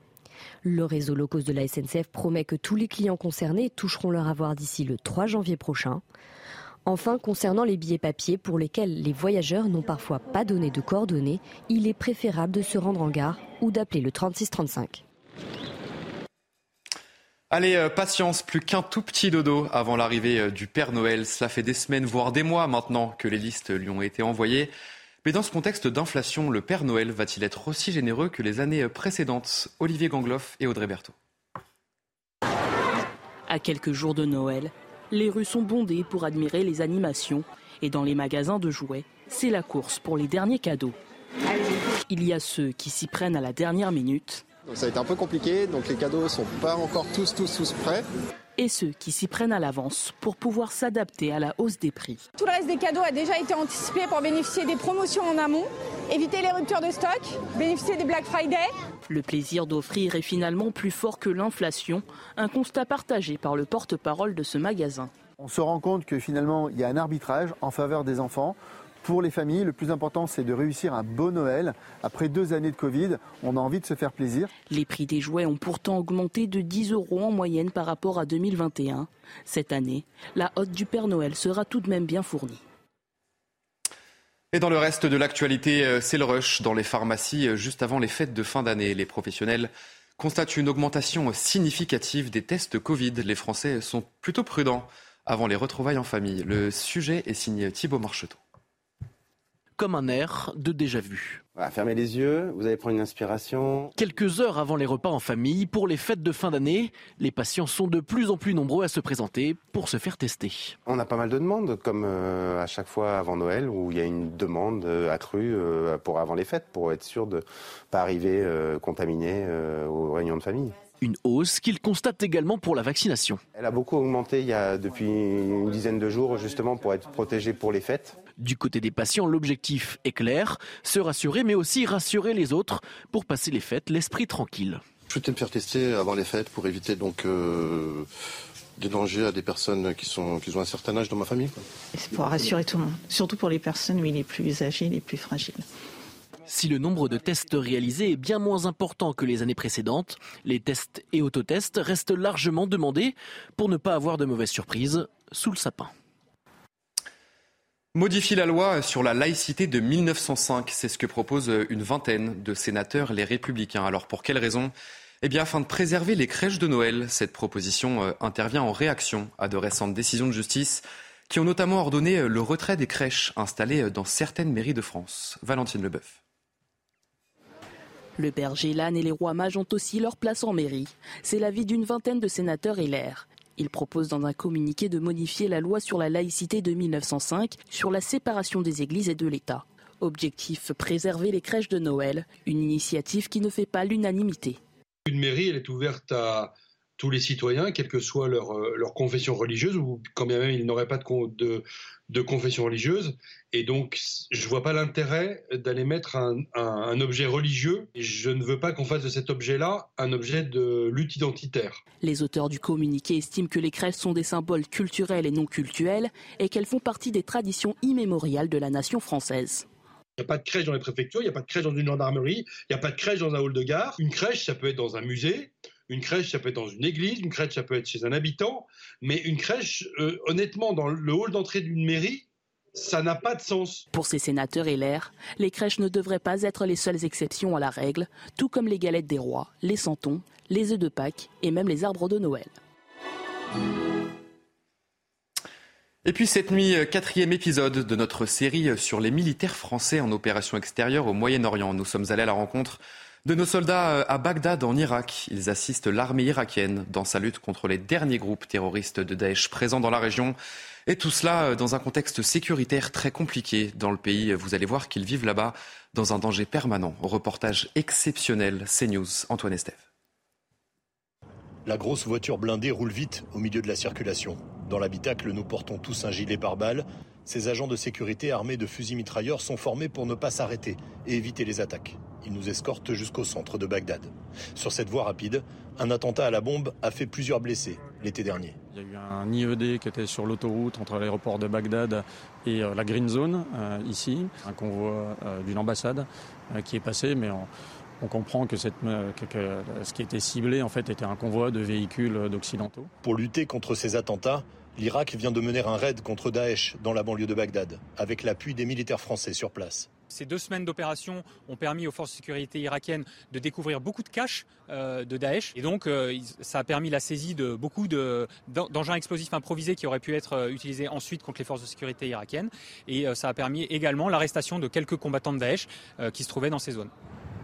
Le réseau low cost de la SNCF promet que tous les clients concernés toucheront leur avoir d'ici le 3 janvier prochain. Enfin, concernant les billets papier pour lesquels les voyageurs n'ont parfois pas donné de coordonnées, il est préférable de se rendre en gare ou d'appeler le 3635. Allez, euh, patience, plus qu'un tout petit dodo avant l'arrivée euh, du Père Noël. Cela fait des semaines, voire des mois maintenant que les listes lui ont été envoyées. Mais dans ce contexte d'inflation, le Père Noël va-t-il être aussi généreux que les années précédentes? Olivier Gangloff et Audrey Berthaud. À quelques jours de Noël, les rues sont bondées pour admirer les animations et dans les magasins de jouets, c'est la course pour les derniers cadeaux. Il y a ceux qui s'y prennent à la dernière minute donc ça a été un peu compliqué, donc les cadeaux sont pas encore tous, tous, tous prêts. Et ceux qui s'y prennent à l'avance pour pouvoir s'adapter à la hausse des prix. Tout le reste des cadeaux a déjà été anticipé pour bénéficier des promotions en amont, éviter les ruptures de stock, bénéficier des Black Friday. Le plaisir d'offrir est finalement plus fort que l'inflation, un constat partagé par le porte-parole de ce magasin. On se rend compte que finalement, il y a un arbitrage en faveur des enfants. Pour les familles, le plus important, c'est de réussir un beau Noël. Après deux années de Covid, on a envie de se faire plaisir. Les prix des jouets ont pourtant augmenté de 10 euros en moyenne par rapport à 2021. Cette année, la hotte du Père Noël sera tout de même bien fournie. Et dans le reste de l'actualité, euh, c'est le rush dans les pharmacies euh, juste avant les fêtes de fin d'année. Les professionnels constatent une augmentation significative des tests Covid. Les Français sont plutôt prudents avant les retrouvailles en famille. Le sujet est signé Thibault Marcheteau comme un air de déjà-vu. fermez les yeux, vous allez prendre une inspiration. Quelques heures avant les repas en famille, pour les fêtes de fin d'année, les patients sont de plus en plus nombreux à se présenter pour se faire tester. On a pas mal de demandes, comme euh, à chaque fois avant Noël, où il y a une demande euh, accrue euh, pour avant les fêtes, pour être sûr de ne pas arriver contaminé aux réunions de famille. Une hausse qu'il constate également pour la vaccination. Elle a beaucoup augmenté il y a depuis une dizaine de jours justement pour être protégée pour les fêtes. Du côté des patients, l'objectif est clair, se rassurer mais aussi rassurer les autres pour passer les fêtes l'esprit tranquille. Je souhaitais me faire tester avant les fêtes pour éviter donc euh, des dangers à des personnes qui, sont, qui ont un certain âge dans ma famille. C'est pour rassurer tout le monde, surtout pour les personnes oui, les plus âgées, les plus fragiles. Si le nombre de tests réalisés est bien moins important que les années précédentes, les tests et autotests restent largement demandés pour ne pas avoir de mauvaises surprises sous le sapin. Modifier la loi sur la laïcité de 1905, c'est ce que propose une vingtaine de sénateurs, les républicains. Alors pour quelles raisons Eh bien afin de préserver les crèches de Noël. Cette proposition euh, intervient en réaction à de récentes décisions de justice qui ont notamment ordonné le retrait des crèches installées dans certaines mairies de France. Valentine Leboeuf. Le berger, l'âne et les rois mages ont aussi leur place en mairie. C'est l'avis d'une vingtaine de sénateurs et l'air. Il propose dans un communiqué de modifier la loi sur la laïcité de 1905 sur la séparation des églises et de l'État. Objectif préserver les crèches de Noël, une initiative qui ne fait pas l'unanimité. Une mairie, elle est ouverte à tous les citoyens, quelle que soit leur, euh, leur confession religieuse, ou quand bien même ils n'auraient pas de, de, de, confession religieuse. Et donc, je ne vois pas l'intérêt d'aller mettre un, un, un, objet religieux. Je ne veux pas qu'on fasse de cet objet-là un objet de lutte identitaire. Les auteurs du communiqué estiment que les crèches sont des symboles culturels et non cultuels, et qu'elles font partie des traditions immémoriales de la nation française. Il n'y a pas de crèche dans les préfectures, il n'y a pas de crèche dans une gendarmerie, il n'y a pas de crèche dans un hall de gare. Une crèche, ça peut être dans un musée, une crèche, ça peut être dans une église, une crèche, ça peut être chez un habitant, mais une crèche, euh, honnêtement, dans le hall d'entrée d'une mairie, ça n'a pas de sens. Pour ces sénateurs et l'air, les crèches ne devraient pas être les seules exceptions à la règle, tout comme les galettes des rois, les santons, les œufs de Pâques et même les arbres de Noël. Et puis cette nuit, quatrième épisode de notre série sur les militaires français en opération extérieure au Moyen-Orient. Nous sommes allés à la rencontre de nos soldats à Bagdad en Irak. Ils assistent l'armée irakienne dans sa lutte contre les derniers groupes terroristes de Daesh présents dans la région. Et tout cela dans un contexte sécuritaire très compliqué dans le pays. Vous allez voir qu'ils vivent là-bas dans un danger permanent. Reportage exceptionnel, CNews, Antoine Estève. La grosse voiture blindée roule vite au milieu de la circulation. Dans l'habitacle, nous portons tous un gilet pare-balles. Ces agents de sécurité armés de fusils mitrailleurs sont formés pour ne pas s'arrêter et éviter les attaques. Ils nous escortent jusqu'au centre de Bagdad. Sur cette voie rapide, un attentat à la bombe a fait plusieurs blessés l'été dernier. Il y a eu un IED qui était sur l'autoroute entre l'aéroport de Bagdad et la Green Zone, euh, ici, un convoi euh, d'une ambassade euh, qui est passé, mais on, on comprend que, cette, que, que, ce qui était ciblé en fait était un convoi de véhicules d'occidentaux. Pour lutter contre ces attentats, l'Irak vient de mener un raid contre Daesh dans la banlieue de Bagdad, avec l'appui des militaires français sur place. Ces deux semaines d'opération ont permis aux forces de sécurité irakiennes de découvrir beaucoup de caches euh, de Daesh. Et donc, euh, ça a permis la saisie de beaucoup d'engins explosifs improvisés qui auraient pu être euh, utilisés ensuite contre les forces de sécurité irakiennes. Et ça a permis également l'arrestation de quelques combattants de Daesh qui se trouvaient dans ces zones.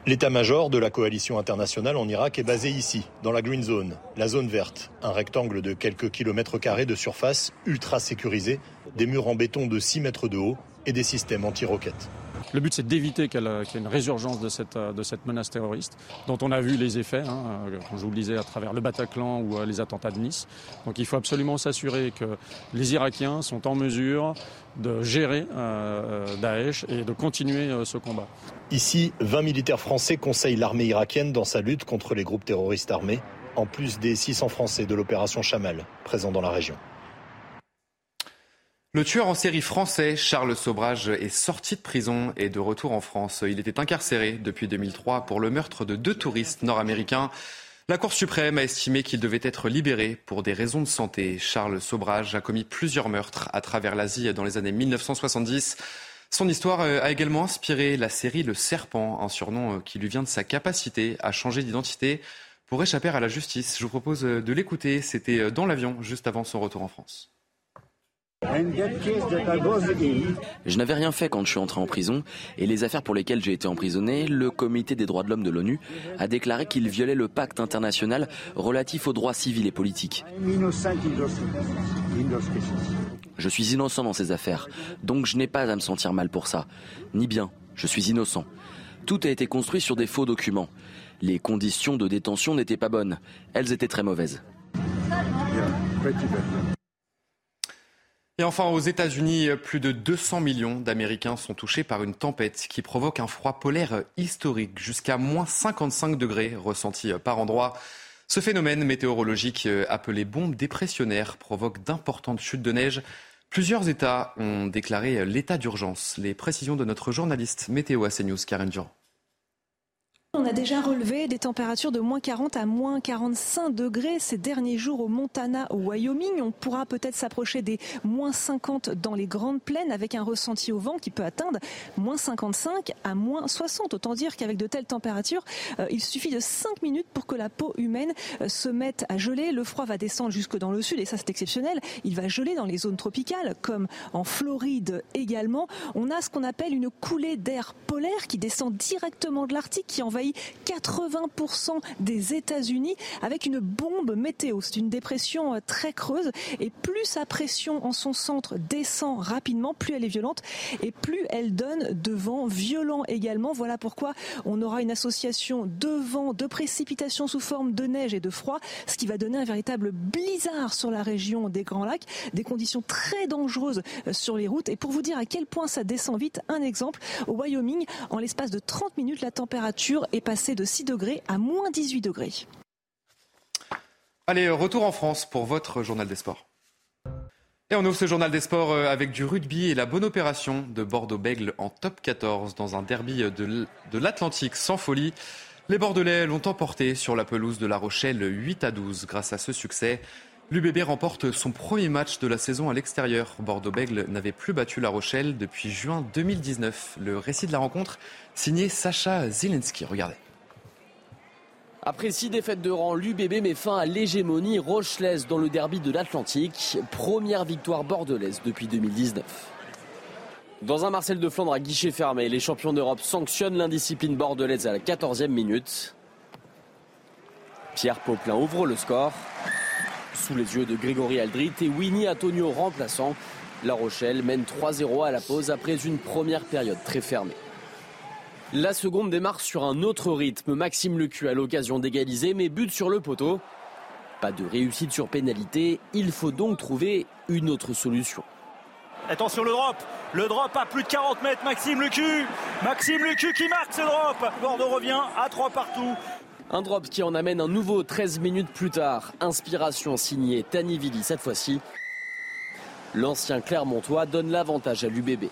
L'état-major de la coalition internationale en Irak est basé ici, dans la Green Zone, la zone verte, un rectangle de quelques kilomètres carrés de surface ultra sécurisé, des murs en béton de 6 mètres de haut et des systèmes anti-roquettes. Le but, c'est d'éviter qu'il y ait une résurgence de cette, de cette, menace terroriste, dont on a vu les effets, hein, comme je vous le disais, à travers le Bataclan ou les attentats de Nice. Donc il faut absolument s'assurer que les Irakiens sont en mesure de gérer euh, Daesh et de continuer euh, ce combat. Ici, 20 militaires français conseillent l'armée irakienne dans sa lutte contre les groupes terroristes armés, en plus des 600 Français de l'opération Chamal, présents dans la région. Le tueur en série français, Charles Sobrage, est sorti de prison et de retour en France. Il était incarcéré depuis 2003 pour le meurtre de deux touristes nord-américains. La Cour suprême a estimé qu'il devait être libéré pour des raisons de santé. Charles Sobrage a commis plusieurs meurtres à travers l'Asie dans les années 1970. Son histoire a également inspiré la série Le Serpent, un surnom qui lui vient de sa capacité à changer d'identité pour échapper à la justice. Je vous propose de l'écouter. C'était dans l'avion juste avant son retour en France. Je n'avais rien fait quand je suis entré en prison et les affaires pour lesquelles j'ai été emprisonné, le comité des droits de l'homme de l'ONU a déclaré qu'il violait le pacte international relatif aux droits civils et politiques. Je suis innocent dans ces affaires, donc je n'ai pas à me sentir mal pour ça. Ni bien, je suis innocent. Tout a été construit sur des faux documents. Les conditions de détention n'étaient pas bonnes. Elles étaient très mauvaises. Et enfin, aux États-Unis, plus de 200 millions d'Américains sont touchés par une tempête qui provoque un froid polaire historique, jusqu'à moins 55 degrés ressentis par endroit. Ce phénomène météorologique appelé bombe dépressionnaire provoque d'importantes chutes de neige. Plusieurs États ont déclaré l'état d'urgence. Les précisions de notre journaliste météo à CNews, Karen Durand. On a déjà relevé des températures de moins 40 à moins 45 degrés ces derniers jours au Montana, au Wyoming. On pourra peut-être s'approcher des moins 50 dans les grandes plaines avec un ressenti au vent qui peut atteindre moins 55 à moins 60. Autant dire qu'avec de telles températures, euh, il suffit de 5 minutes pour que la peau humaine euh, se mette à geler. Le froid va descendre jusque dans le sud et ça c'est exceptionnel. Il va geler dans les zones tropicales comme en Floride également. On a ce qu'on appelle une coulée d'air polaire qui descend directement de l'Arctique qui envahit 80% des États-Unis avec une bombe météo. C'est une dépression euh, très creuse et plus sa pression en son centre descend rapidement, plus elle est violente et plus elle donne de vents violents également. Voilà pourquoi on aura une association de vent, de précipitations sous forme de neige et de froid, ce qui va donner un véritable blizzard sur la région des Grands Lacs, des conditions très dangereuses euh, sur les routes. Et pour vous dire à quel point ça descend vite, un exemple, au Wyoming, en l'espace de 30 minutes, la température est passée de 6 degrés à moins 18 degrés. Allez, retour en France pour votre journal des sports. Et on ouvre ce journal des sports euh, avec du rugby et la bonne opération de Bordeaux-Bègle en top 14 dans un derby de l'Atlantique sans folie. Les Bordelais l'ont emporté sur la pelouse de La Rochelle 8 à 12. Grâce à ce succès, l'UBB remporte son premier match de la saison à l'extérieur. Bordeaux-Bègle n'avait plus battu La Rochelle depuis juin 2019. Le récit de la rencontre signé Sacha Zielinski. Regardez. Après six défaites de rang, l'UBB met fin à l'hégémonie rochelaise dans le derby de l'Atlantique. Première victoire bordelaise depuis 2019. Dans un Marcel de Flandre à guichet fermé, les champions d'Europe sanctionnent l'indiscipline bordelaise à la 14e minute. Pierre Poplin ouvre le score. Sous les yeux de Grégory Aldrit et Winnie Antonio remplaçant, La Rochelle mène 3-0 à la pause après une première période très fermée. La seconde démarre sur un autre rythme. Maxime Lecu a l'occasion d'égaliser, mais but sur le poteau. Pas de réussite sur pénalité. Il faut donc trouver une autre solution. Attention le drop. Le drop à plus de 40 mètres. Maxime Lecu. Maxime Lecu qui marque ce drop. Bordeaux revient à 3 partout. Un drop qui en amène un nouveau 13 minutes plus tard. Inspiration signée Vili cette fois-ci. L'ancien Clermontois donne l'avantage à l'UBB.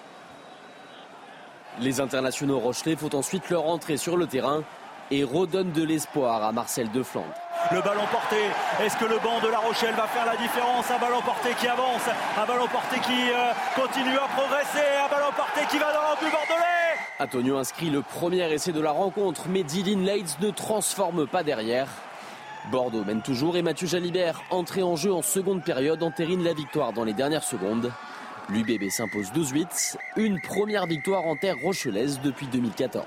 Les internationaux Rochelais font ensuite leur entrée sur le terrain et redonnent de l'espoir à Marcel de Flandre. Le ballon porté, est-ce que le banc de La Rochelle va faire la différence? Un ballon porté qui avance, un ballon porté qui euh, continue à progresser, un ballon porté qui va dans l'embut bordelais Antonio inscrit le premier essai de la rencontre, mais Dylan Leitz ne transforme pas derrière. Bordeaux mène toujours et Mathieu Jalibert, entré en jeu en seconde période, entérine la victoire dans les dernières secondes. L'UBB s'impose 12-8, une première victoire en terre rochelaise depuis 2014.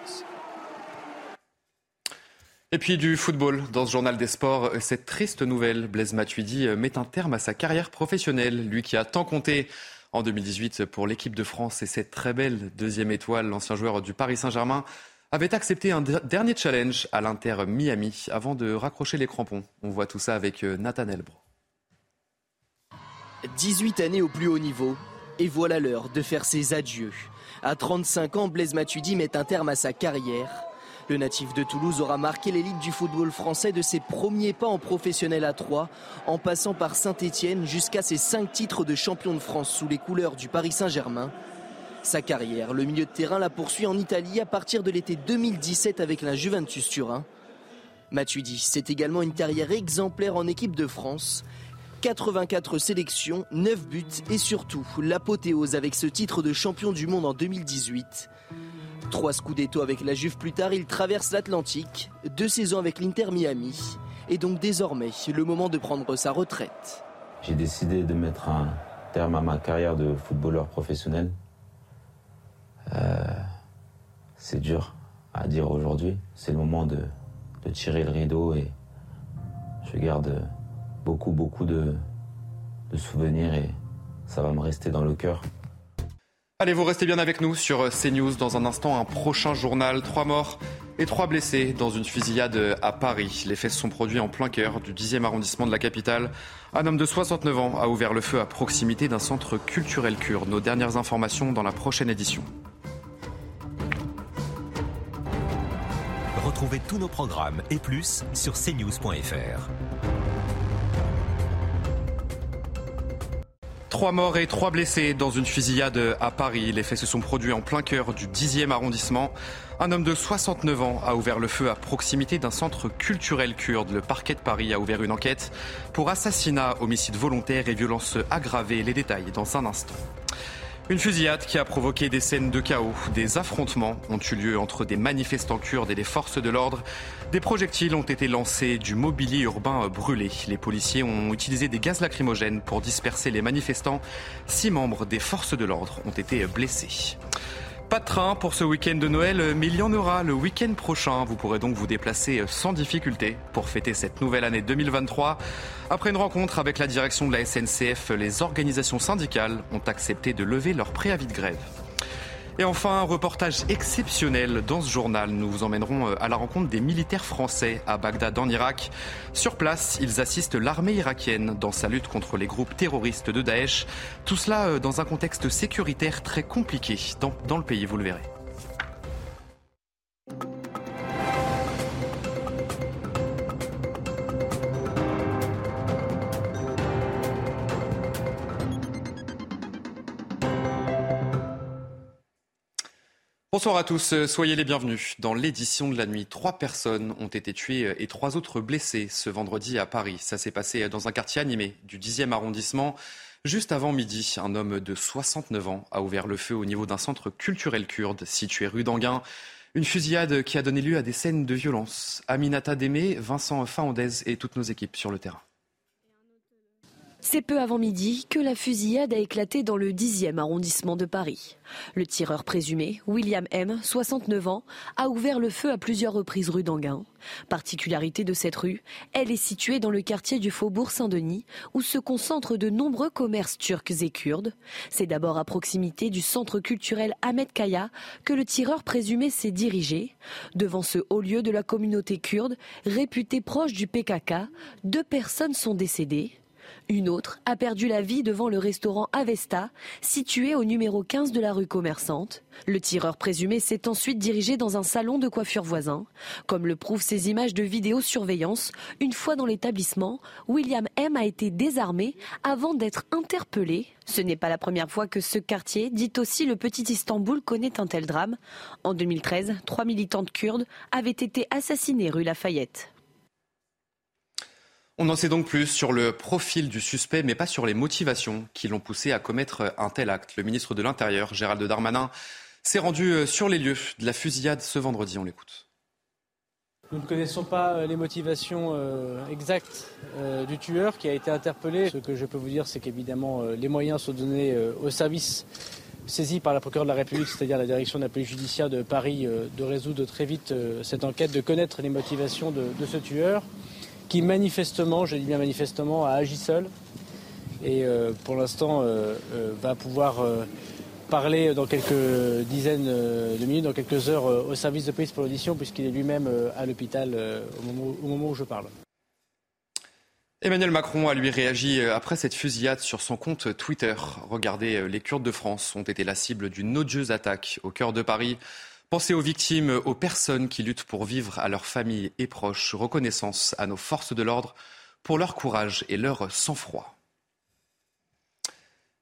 Et puis du football, dans ce journal des sports, cette triste nouvelle, Blaise Matuidi met un terme à sa carrière professionnelle, lui qui a tant compté en 2018 pour l'équipe de France et cette très belle deuxième étoile, l'ancien joueur du Paris Saint-Germain, avait accepté un dernier challenge à l'Inter Miami avant de raccrocher les crampons. On voit tout ça avec euh, Nathan Elbro. 18 années au plus haut niveau, et voilà l'heure de faire ses adieux. À 35 ans, Blaise Matuidi met un terme à sa carrière. Le natif de Toulouse aura marqué l'élite du football français de ses premiers pas en professionnel à 3, en passant par Saint-Étienne jusqu'à ses cinq titres de champion de France sous les couleurs du Paris Saint-Germain. Sa carrière, le milieu de terrain la poursuit en Italie à partir de l'été 2017 avec la Juventus Turin. Matuidi, c'est également une carrière exemplaire en équipe de France 84 sélections, 9 buts et surtout l'apothéose avec ce titre de champion du monde en 2018. Trois Scudetto avec la Juve plus tard, il traverse l'Atlantique, deux saisons avec l'Inter Miami, et donc désormais le moment de prendre sa retraite. J'ai décidé de mettre un terme à ma carrière de footballeur professionnel. Euh, c'est dur à dire aujourd'hui, c'est le moment de, de tirer le rideau et je garde beaucoup, beaucoup de, souvenirs et ça va me rester dans le cœur. Allez, vous restez bien avec nous sur CNews. Dans un instant, un prochain journal. Trois morts et trois blessés dans une fusillade à Paris. Les faits se sont produits en plein cœur du 10e arrondissement de la capitale. Un homme de 69 ans a ouvert le feu à proximité d'un centre culturel kurde. Nos dernières informations dans la prochaine édition. Retrouvez tous nos programmes et plus sur cnews.fr. Trois morts et trois blessés dans une fusillade à Paris. Les faits se sont produits en plein cœur du 10e arrondissement. Un homme de 69 ans a ouvert le feu à proximité d'un centre culturel kurde. Le parquet de Paris a ouvert une enquête pour assassinat, homicide volontaire et violence aggravée. Les détails dans un instant. Une fusillade qui a provoqué des scènes de chaos. Des affrontements ont eu lieu entre des manifestants kurdes et les forces de l'ordre. Des projectiles ont été lancés, du mobilier urbain brûlé. Les policiers ont utilisé des gaz lacrymogènes pour disperser les manifestants. Six membres des forces de l'ordre ont été blessés. Pas de train pour ce week-end de Noël, mais il y en aura le week-end prochain. Vous pourrez donc vous déplacer sans difficulté pour fêter cette nouvelle année 2023. Après une rencontre avec la direction de la SNCF, les organisations syndicales ont accepté de lever leur préavis de grève. Et enfin, un reportage exceptionnel dans ce journal. Nous vous emmènerons euh, à la rencontre des militaires français à Bagdad en Irak. Sur place, ils assistent l'armée irakienne dans sa lutte contre les groupes terroristes de Daesh. Tout cela euh, dans un contexte sécuritaire très compliqué dans, dans le pays, vous le verrez. Bonsoir à tous, soyez les bienvenus. Dans l'édition de la nuit, trois personnes ont été tuées et trois autres blessées ce vendredi à Paris. Ça s'est passé dans un quartier animé du 10e arrondissement. Juste avant midi, un homme de 69 ans a ouvert le feu au niveau d'un centre culturel kurde situé rue d'Anguin. Une fusillade qui a donné lieu à des scènes de violence. Aminata Démé, Vincent Faondez et toutes nos équipes sur le terrain. C'est peu avant midi que la fusillade a éclaté dans le 10e arrondissement de Paris. Le tireur présumé, William M., 69 ans, a ouvert le feu à plusieurs reprises rue d'Anguin. Particularité de cette rue, elle est située dans le quartier du Faubourg Saint-Denis, où se concentrent de nombreux commerces turcs et kurdes. C'est d'abord à proximité du centre culturel Ahmed Kaya que le tireur présumé s'est dirigé. Devant ce haut lieu de la communauté kurde, réputé proche du PKK, deux personnes sont décédées. Une autre a perdu la vie devant le restaurant Avesta, situé au numéro 15 de la rue commerçante. Le tireur présumé s'est ensuite dirigé dans un salon de coiffure voisin. Comme le prouvent ces images de vidéosurveillance, une fois dans l'établissement, William M a été désarmé avant d'être interpellé. Ce n'est pas la première fois que ce quartier, dit aussi le petit Istanbul, connaît un tel drame. En 2013, trois militantes kurdes avaient été assassinées rue Lafayette. On en sait donc plus sur le profil du suspect, mais pas sur les motivations qui l'ont poussé à commettre un tel acte. Le ministre de l'Intérieur, Gérald Darmanin, s'est rendu euh, sur les lieux de la fusillade ce vendredi. On l'écoute. Nous ne connaissons pas euh, les motivations euh, exactes du tueur qui a été interpellé. Ce que je peux vous dire, c'est qu'évidemment, les moyens sont donnés au service saisi par la procureure de la République, c'est-à-dire la direction de la police judiciaire de Paris, de résoudre très vite cette enquête, de connaître les motivations de, de ce tueur qui manifestement, je dis bien manifestement, a agi seul et euh, pour l'instant euh, euh, va pouvoir parler dans quelques dizaines de minutes, dans quelques heures au service de police pour l'audition puisqu'il est lui-même à l'hôpital au, moment, où je parle. Emmanuel Macron a lui réagi après cette fusillade sur son compte Twitter. Regardez, les Kurdes de France ont été la cible d'une odieuse attaque au cœur de Paris. Pensez aux victimes, aux personnes qui luttent pour vivre à leurs familles et proches. Reconnaissance à nos forces de l'ordre pour leur courage et leur sang-froid.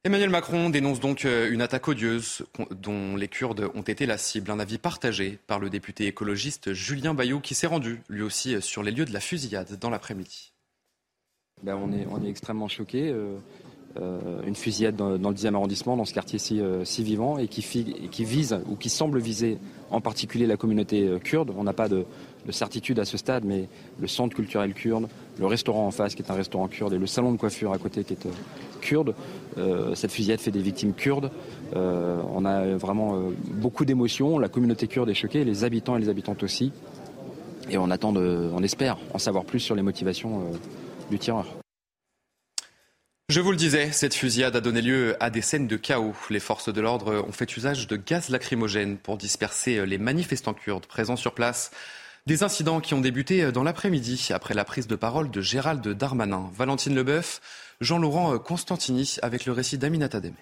Emmanuel Macron dénonce donc euh, une attaque odieuse dont les Kurdes ont été la cible. Un avis partagé par le député écologiste Julien Bayou qui s'est rendu lui aussi sur les lieux de la fusillade dans l'après-midi. Ben, on, est, extrêmement choqués. Euh, euh, une fusillade dans, le 10e arrondissement, dans ce quartier si, euh, vivant, et qui, vise, ou qui semble viser en particulier la communauté euh, kurde. On n'a pas de, certitude à ce stade, mais le centre culturel kurde, le restaurant en face qui est un restaurant kurde, et le salon de coiffure à côté qui est kurde, cette fusillade fait des victimes kurdes. on a vraiment beaucoup d'émotions. La communauté kurde est choquée, les habitants et les habitantes aussi. Et on attend, on espère en savoir plus sur les motivations du tireur. Je vous le disais, cette fusillade a donné lieu à des scènes de chaos. Les forces de l'ordre ont fait usage de gaz lacrymogène pour disperser les manifestants kurdes présents sur place. Des incidents qui ont débuté dans l'après-midi après la prise de parole de Gérald Darmanin. Valentine Leboeuf, Jean-Laurent Constantini avec le récit d'Aminata Demé.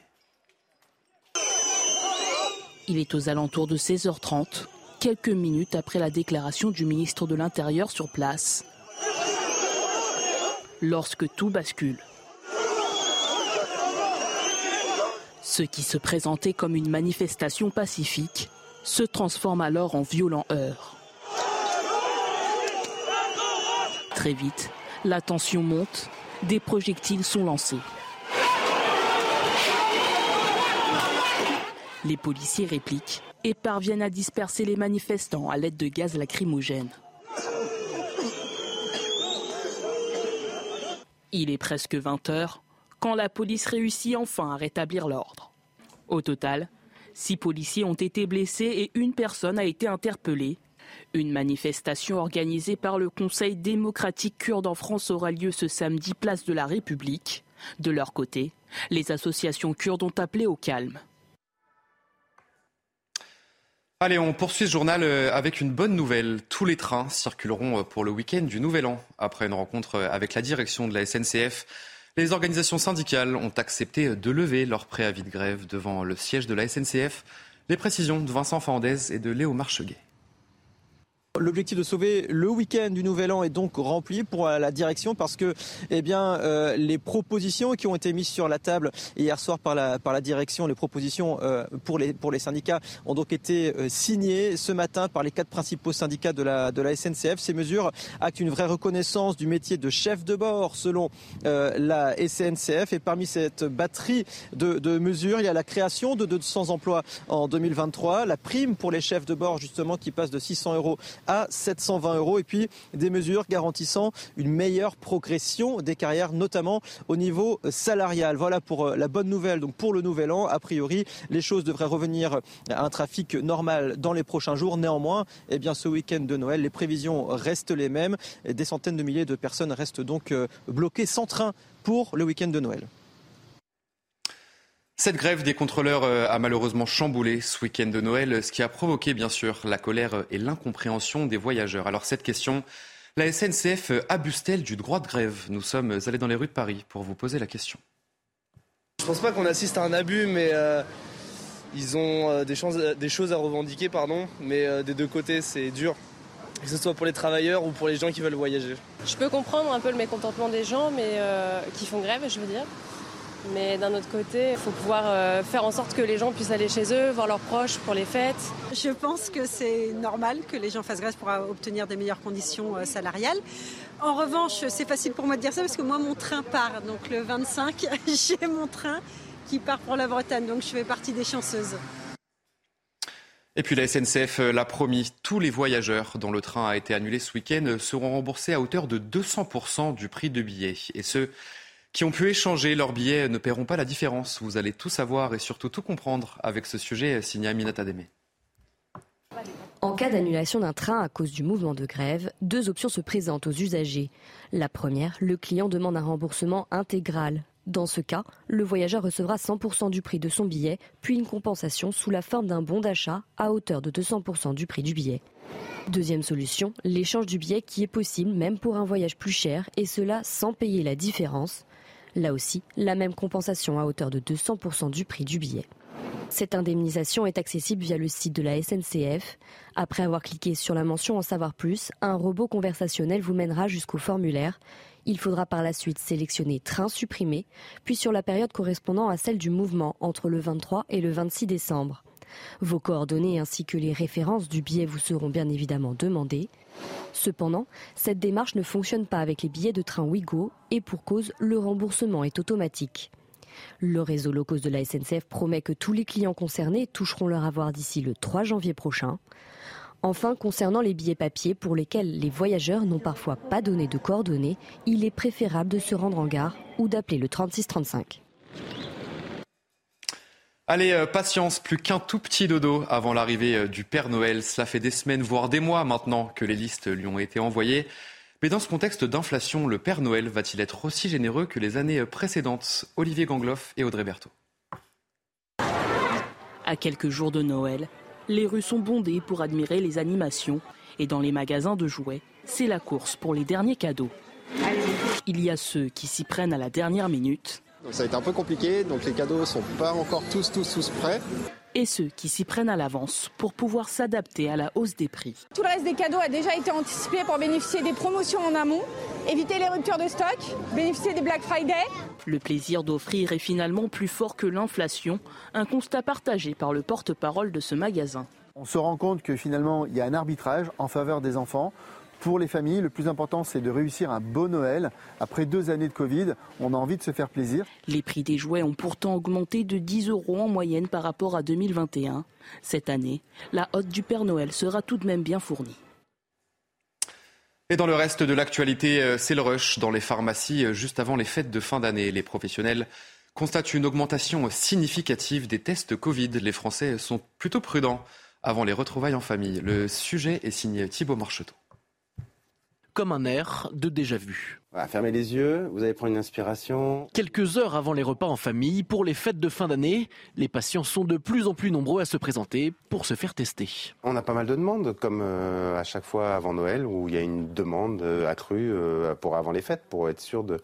Il est aux alentours de 16h30, quelques minutes après la déclaration du ministre de l'Intérieur sur place. Lorsque tout bascule. Ce qui se présentait comme une manifestation pacifique se transforme alors en violent heurt. Très vite, la tension monte, des projectiles sont lancés. Les policiers répliquent et parviennent à disperser les manifestants à l'aide de gaz lacrymogène. Il est presque 20 heures quand la police réussit enfin à rétablir l'ordre. Au total, six policiers ont été blessés et une personne a été interpellée. Une manifestation organisée par le Conseil démocratique kurde en France aura lieu ce samedi place de la République. De leur côté, les associations kurdes ont appelé au calme. Allez, on poursuit ce journal euh, avec une bonne nouvelle. Tous les trains circuleront euh, pour le week-end du Nouvel An. Après une rencontre euh, avec la direction de la SNCF, les organisations syndicales ont accepté de lever leur préavis de grève devant le siège de la SNCF. Les précisions de Vincent Fandez et de Léo Marcheguet. L'objectif de sauver le week-end du Nouvel An est donc rempli pour la direction parce que eh bien, euh, les propositions qui ont été mises sur la table hier soir par la, par la direction, les propositions euh, pour, les, pour les syndicats ont donc été euh, signées ce matin par les quatre principaux syndicats de la, de la SNCF. Ces mesures actent une vraie reconnaissance du métier de chef de bord selon la SNCF et parmi cette batterie de, de mesures, il y a la création de 200 emplois en 2023, la prime pour les chefs de bord justement qui passe de 600 euros à 720 euros. Et puis des mesures garantissant une meilleure progression des carrières, notamment au niveau salarial. Voilà pour euh, la bonne nouvelle. Donc pour le nouvel an, a priori, les choses devraient revenir à un trafic normal dans les prochains jours. Néanmoins, eh bien, ce week-end de Noël, les prévisions restent les mêmes. Des centaines de milliers de personnes restent donc euh, bloquées sans train pour le week-end de Noël. Cette grève des contrôleurs euh, a malheureusement chamboulé ce week-end de Noël, ce qui a provoqué bien sûr la colère et l'incompréhension des voyageurs. Alors cette question, la SNCF abuse-t-elle du droit de grève? Nous sommes allés dans les rues de Paris pour vous poser la question. Je pense pas qu'on assiste à un abus, mais euh, ils ont euh, des, choses, à revendiquer, pardon. Mais des deux côtés, c'est dur, que ce soit pour les travailleurs ou pour les gens qui veulent voyager. Je peux comprendre un peu le mécontentement des gens, mais qui font grève, je veux dire. Mais d'un autre côté, il faut pouvoir euh, faire en sorte que les gens puissent aller chez eux, voir leurs proches pour les fêtes. Je pense que c'est normal que les gens fassent grève pour obtenir des meilleures conditions euh, salariales. En revanche, c'est facile pour moi de dire ça parce que moi, mon train part. Donc le 25, j'ai mon train qui part pour la Bretagne. Donc je fais partie des chanceuses. Et puis la SNCF l'a promis, tous les voyageurs dont le train a été annulé ce week-end seront remboursés à hauteur de 200% du prix de billet. Et ce, qui ont pu échanger leurs billets ne paieront pas la différence. Vous allez tout savoir et surtout tout comprendre avec ce sujet signé Aminata Demé. En cas d'annulation d'un train à cause du mouvement de grève, deux options se présentent aux usagers. La première, le client demande un remboursement intégral. Dans ce cas, le voyageur recevra 100% du prix de son billet, puis une compensation sous la forme d'un bon d'achat à hauteur de 200% du prix du billet. Deuxième solution, l'échange du billet qui est possible même pour un voyage plus cher et cela sans payer la différence. Là aussi, la même compensation à hauteur de 200% du prix du billet. Cette indemnisation est accessible via le site de la SNCF. Après avoir cliqué sur la mention En savoir plus, un robot conversationnel vous mènera jusqu'au formulaire. Il faudra par la suite sélectionner train supprimé, puis sur la période correspondant à celle du mouvement entre le 23 et le 26 décembre. Vos coordonnées ainsi que les références du billet vous seront bien évidemment demandées. Cependant, cette démarche ne fonctionne pas avec les billets de train Ouigo et pour cause, le remboursement est automatique. Le réseau low de la SNCF promet que tous les clients concernés toucheront leur avoir d'ici le 3 janvier prochain. Enfin, concernant les billets papier pour lesquels les voyageurs n'ont parfois pas donné de coordonnées, il est préférable de se rendre en gare ou d'appeler le 3635. Allez, euh, patience, plus qu'un tout petit dodo avant l'arrivée euh, du Père Noël. Cela fait des semaines, voire des mois maintenant que les listes lui ont été envoyées. Mais dans ce contexte d'inflation, le Père Noël va-t-il être aussi généreux que les années précédentes? Olivier Gangloff et Audrey Berthaud. À quelques jours de Noël, les rues sont bondées pour admirer les animations et dans les magasins de jouets, c'est la course pour les derniers cadeaux. Il y a ceux qui s'y prennent à la dernière minute. Ça a été un peu compliqué, donc les cadeaux sont pas encore tous, tous, tous prêts et ceux qui s'y prennent à l'avance pour pouvoir s'adapter à la hausse des prix. Tout le reste des cadeaux a déjà été anticipé pour bénéficier des promotions en amont, éviter les ruptures de stock, bénéficier des Black Friday. Le plaisir d'offrir est finalement plus fort que l'inflation, un constat partagé par le porte-parole de ce magasin. On se rend compte que finalement, il y a un arbitrage en faveur des enfants. Pour les familles, le plus important, c'est de réussir un beau Noël. Après deux années de Covid, on a envie de se faire plaisir. Les prix des jouets ont pourtant augmenté de 10 euros en moyenne par rapport à 2021. Cette année, la hotte du Père Noël sera tout de même bien fournie. Et dans le reste de l'actualité, euh, c'est le rush dans les pharmacies euh, juste avant les fêtes de fin d'année. Les professionnels constatent une augmentation significative des tests Covid. Les Français sont plutôt prudents avant les retrouvailles en famille. Le sujet est signé Thibault Marcheteau comme un air de déjà-vu. fermez les yeux, vous allez prendre une inspiration. Quelques heures avant les repas en famille, pour les fêtes de fin d'année, les patients sont de plus en plus nombreux à se présenter pour se faire tester. On a pas mal de demandes, comme euh, à chaque fois avant Noël, où il y a une demande euh, accrue euh, pour avant les fêtes, pour être sûr de ne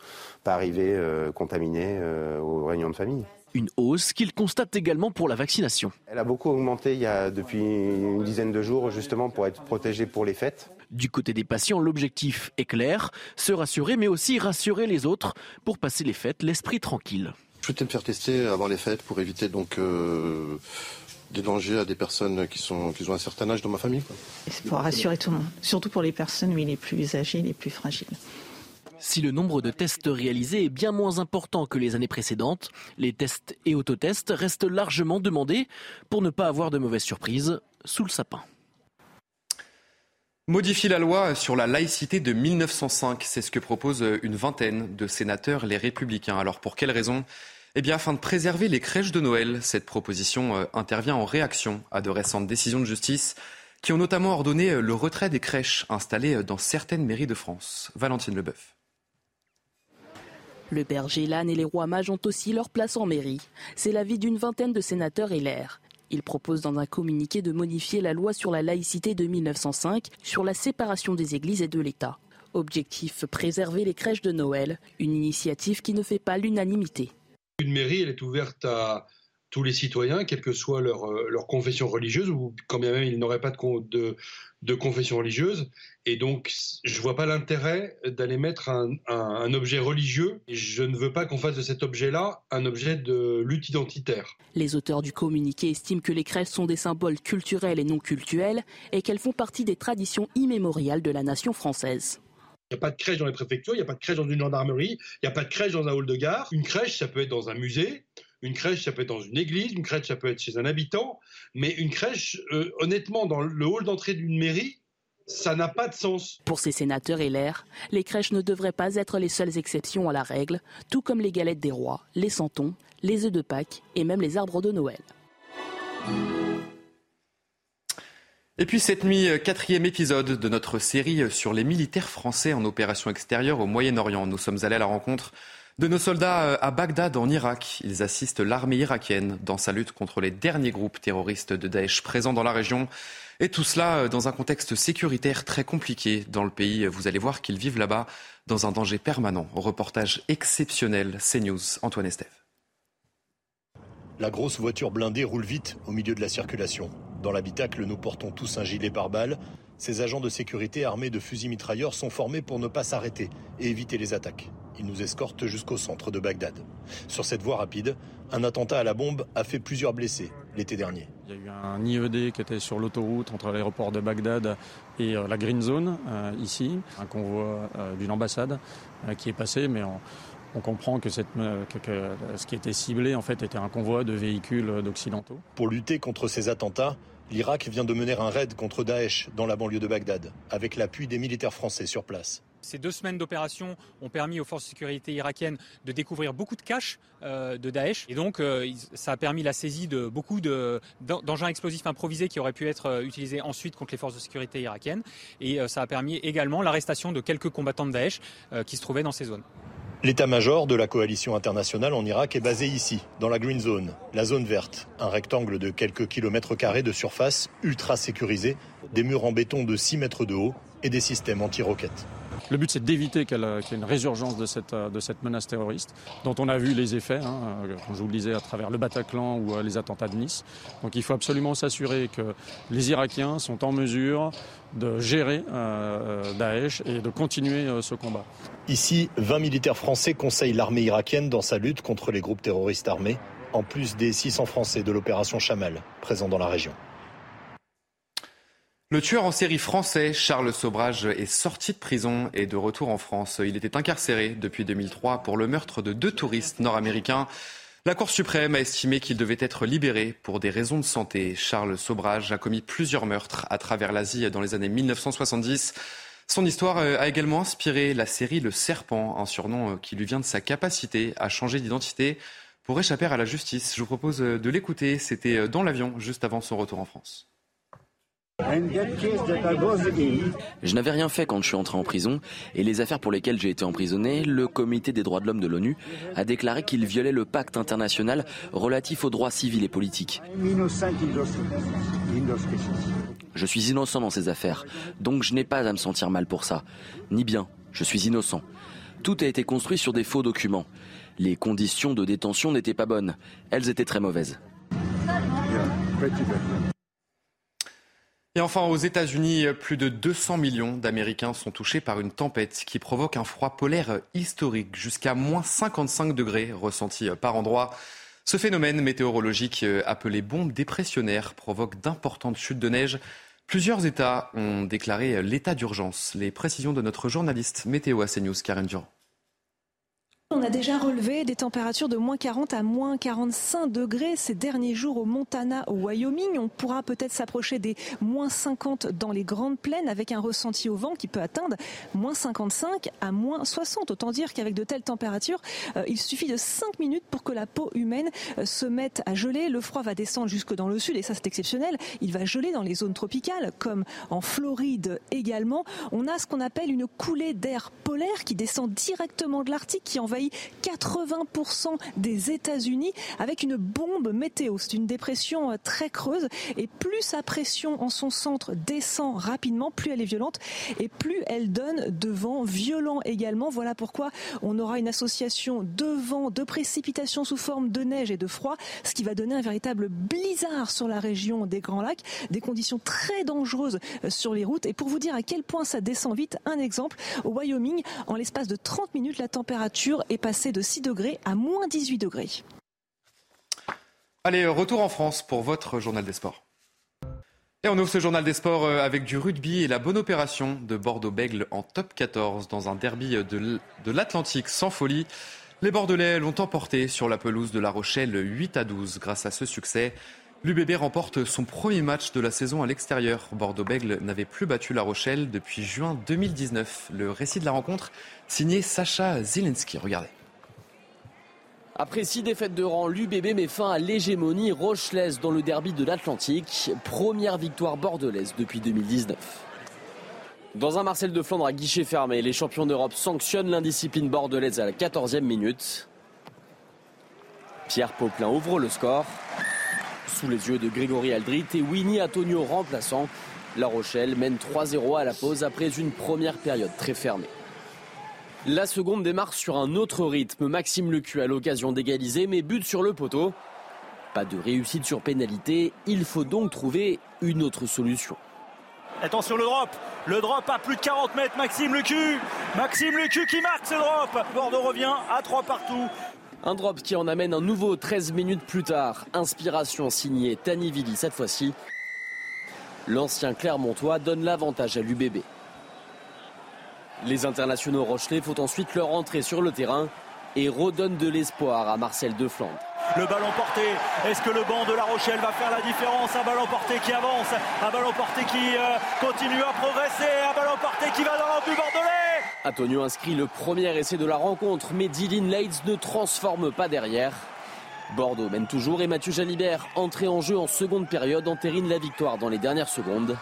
pas arriver contaminé aux réunions de famille. Une hausse qu'il constate également pour la vaccination. Elle a beaucoup augmenté il y a depuis une dizaine de jours justement pour être protégée pour les fêtes. Du côté des patients, l'objectif est clair, se rassurer mais aussi rassurer les autres pour passer les fêtes l'esprit tranquille. Je souhaitais me faire tester avant les fêtes pour éviter donc euh, des dangers à des personnes qui, sont, qui ont un certain âge dans ma famille. C'est pour rassurer tout le monde, surtout pour les personnes oui, les plus âgées, les plus fragiles. Si le nombre de tests réalisés est bien moins important que les années précédentes, les tests et autotests restent largement demandés pour ne pas avoir de mauvaises surprises sous le sapin. Modifier la loi sur la laïcité de 1905, c'est ce que propose une vingtaine de sénateurs, les républicains. Alors pour quelles raisons eh bien, afin de préserver les crèches de Noël, cette proposition euh, intervient en réaction à de récentes décisions de justice qui ont notamment ordonné euh, le retrait des crèches installées euh, dans certaines mairies de France. Valentine Leboeuf. Le berger, l'âne et les rois mages ont aussi leur place en mairie. C'est l'avis d'une vingtaine de sénateurs et l'air. Ils proposent dans un communiqué de modifier la loi sur la laïcité de 1905 sur la séparation des églises et de l'État. Objectif préserver les crèches de Noël, une initiative qui ne fait pas l'unanimité. Une mairie, elle est ouverte à tous les citoyens, quelle que soit leur, euh, leur confession religieuse, ou quand bien même ils n'auraient pas de, de, de, confession religieuse. Et donc, je ne vois pas l'intérêt d'aller mettre un, un, objet religieux. Je ne veux pas qu'on fasse de cet objet-là un objet de lutte identitaire. Les auteurs du communiqué estiment que les crèches sont des symboles culturels et non cultuels, et qu'elles font partie des traditions immémoriales de la nation française. Il n'y a pas de crèche dans les préfectures, il n'y a pas de crèche dans une gendarmerie, il n'y a pas de crèche dans un hall de gare. Une crèche, ça peut être dans un musée, une crèche, ça peut être dans une église, une crèche, ça peut être chez un habitant, mais une crèche, euh, honnêtement, dans le hall d'entrée d'une mairie, ça n'a pas de sens. Pour ces sénateurs et l'air, les crèches ne devraient pas être les seules exceptions à la règle, tout comme les galettes des rois, les santons, les œufs de Pâques et même les arbres de Noël. Et puis cette nuit, quatrième épisode de notre série sur les militaires français en opération extérieure au Moyen-Orient. Nous sommes allés à la rencontre de nos soldats euh, à Bagdad en Irak. Ils assistent l'armée irakienne dans sa lutte contre les derniers groupes terroristes de Daesh présents dans la région. Et tout cela euh, dans un contexte sécuritaire très compliqué dans le pays. Vous allez voir qu'ils vivent là-bas dans un danger permanent. Reportage exceptionnel, CNews, Antoine Estève. La grosse voiture blindée roule vite au milieu de la circulation. Dans l'habitacle, nous portons tous un gilet pare-balles. Ces agents de sécurité armés de fusils mitrailleurs sont formés pour ne pas s'arrêter et éviter les attaques. Ils nous escortent jusqu'au centre de Bagdad. Sur cette voie rapide, un attentat à la bombe a fait plusieurs blessés l'été dernier. Il y a eu un IED qui était sur l'autoroute entre l'aéroport de Bagdad et euh, la Green Zone, euh, ici. Un convoi euh, d'une ambassade qui est passé, mais on, comprend que, cette, que, ce qui était ciblé en fait était un convoi de véhicules d'occidentaux. Pour lutter contre ces attentats, l'Irak vient de mener un raid contre Daesh dans la banlieue de Bagdad, avec l'appui des militaires français sur place. Ces deux semaines d'opération ont permis aux forces de sécurité irakiennes de découvrir beaucoup de caches euh, de Daesh. Et donc, euh, ça a permis la saisie de beaucoup d'engins explosifs improvisés qui auraient pu être euh, utilisés ensuite contre les forces de sécurité irakiennes. Et ça a permis également l'arrestation de quelques combattants de Daesh qui se trouvaient dans ces zones. L'état-major de la coalition internationale en Irak est basé ici, dans la Green Zone, la zone verte, un rectangle de quelques kilomètres carrés de surface ultra sécurisé, des murs en béton de 6 mètres de haut et des systèmes anti-roquettes. Le but, c'est d'éviter qu'il y ait une résurgence de cette, de cette menace terroriste, dont on a vu les effets, hein, comme je vous le disais, à travers le Bataclan ou euh, les attentats de Nice. Donc il faut absolument s'assurer que les Irakiens sont en mesure de gérer euh, Daesh et de continuer euh, ce combat. Ici, 20 militaires français conseillent l'armée irakienne dans sa lutte contre les groupes terroristes armés, en plus des 600 Français de l'opération Chamal, présents dans la région. Le tueur en série français, Charles Sobrage, est sorti de prison et de retour en France. Il était incarcéré depuis 2003 pour le meurtre de deux touristes nord-américains. La Cour suprême a estimé qu'il devait être libéré pour des raisons de santé. Charles Sobrage a commis plusieurs meurtres à travers l'Asie dans les années 1970. Son histoire a également inspiré la série Le Serpent, un surnom qui lui vient de sa capacité à changer d'identité pour échapper à la justice. Je vous propose de l'écouter. C'était dans l'avion juste avant son retour en France. Je n'avais rien fait quand je suis entré en prison et les affaires pour lesquelles j'ai été emprisonné, le comité des droits de l'homme de l'ONU a déclaré qu'il violait le pacte international relatif aux droits civils et politiques. Je suis innocent dans ces affaires, donc je n'ai pas à me sentir mal pour ça. Ni bien, je suis innocent. Tout a été construit sur des faux documents. Les conditions de détention n'étaient pas bonnes, elles étaient très mauvaises. Et enfin, aux États-Unis, plus de 200 millions d'Américains sont touchés par une tempête qui provoque un froid polaire historique, jusqu'à moins 55 degrés ressentis par endroit. Ce phénomène météorologique appelé bombe dépressionnaire provoque d'importantes chutes de neige. Plusieurs États ont déclaré l'état d'urgence. Les précisions de notre journaliste météo à CNews, Karen Durand. On a déjà relevé des températures de moins 40 à moins 45 degrés ces derniers jours au Montana, au Wyoming. On pourra peut-être s'approcher des moins 50 dans les grandes plaines avec un ressenti au vent qui peut atteindre moins 55 à moins 60. Autant dire qu'avec de telles températures, euh, il suffit de 5 minutes pour que la peau humaine euh, se mette à geler. Le froid va descendre jusque dans le sud et ça c'est exceptionnel. Il va geler dans les zones tropicales comme en Floride également. On a ce qu'on appelle une coulée d'air polaire qui descend directement de l'Arctique qui envahit 80% des États-Unis avec une bombe météo. C'est une dépression euh, très creuse et plus sa pression en son centre descend rapidement, plus elle est violente et plus elle donne de vents violents également. Voilà pourquoi on aura une association de vent, de précipitations sous forme de neige et de froid, ce qui va donner un véritable blizzard sur la région des Grands Lacs, des conditions très dangereuses euh, sur les routes. Et pour vous dire à quel point ça descend vite, un exemple, au Wyoming, en l'espace de 30 minutes, la température est passée de 6 degrés à moins 18 degrés. Allez, retour en France pour votre journal des sports. Et on ouvre ce journal des sports euh, avec du rugby et la bonne opération de Bordeaux-Bègle en top 14 dans un derby de l'Atlantique sans folie. Les Bordelais l'ont emporté sur la pelouse de La Rochelle 8 à 12. Grâce à ce succès, l'UBB remporte son premier match de la saison à l'extérieur. Bordeaux-Bègle n'avait plus battu La Rochelle depuis juin 2019. Le récit de la rencontre signé Sacha Zielinski. Regardez. Après six défaites de rang, l'UBB met fin à l'hégémonie rochelaise dans le derby de l'Atlantique. Première victoire bordelaise depuis 2019. Dans un Marcel de Flandre à guichet fermé, les champions d'Europe sanctionnent l'indiscipline bordelaise à la 14e minute. Pierre Poplin ouvre le score. Sous les yeux de Grégory Aldrit et Winnie Antonio remplaçant, La Rochelle mène 3-0 à la pause après une première période très fermée. La seconde démarre sur un autre rythme. Maxime Lecu a l'occasion d'égaliser, mais but sur le poteau. Pas de réussite sur pénalité. Il faut donc trouver une autre solution. Attention le drop. Le drop à plus de 40 mètres. Maxime Lecu. Maxime Lecu qui marque ce drop. Bordeaux revient à 3 partout. Un drop qui en amène un nouveau 13 minutes plus tard. Inspiration signée Vili cette fois-ci. L'ancien Clermontois donne l'avantage à l'UBB. Les internationaux Rochelais font ensuite leur entrée sur le terrain et redonnent de l'espoir à Marcel de Flandre. Le ballon porté, est-ce que le banc de La Rochelle va faire la différence? Un ballon porté qui avance, un ballon porté qui euh, continue à progresser, un ballon porté qui va dans l'embut bordelais Antonio inscrit le premier essai de la rencontre, mais Dylan Leitz ne transforme pas derrière. Bordeaux mène toujours et Mathieu Jalibert, entré en jeu en seconde période, entérine la victoire dans les dernières secondes.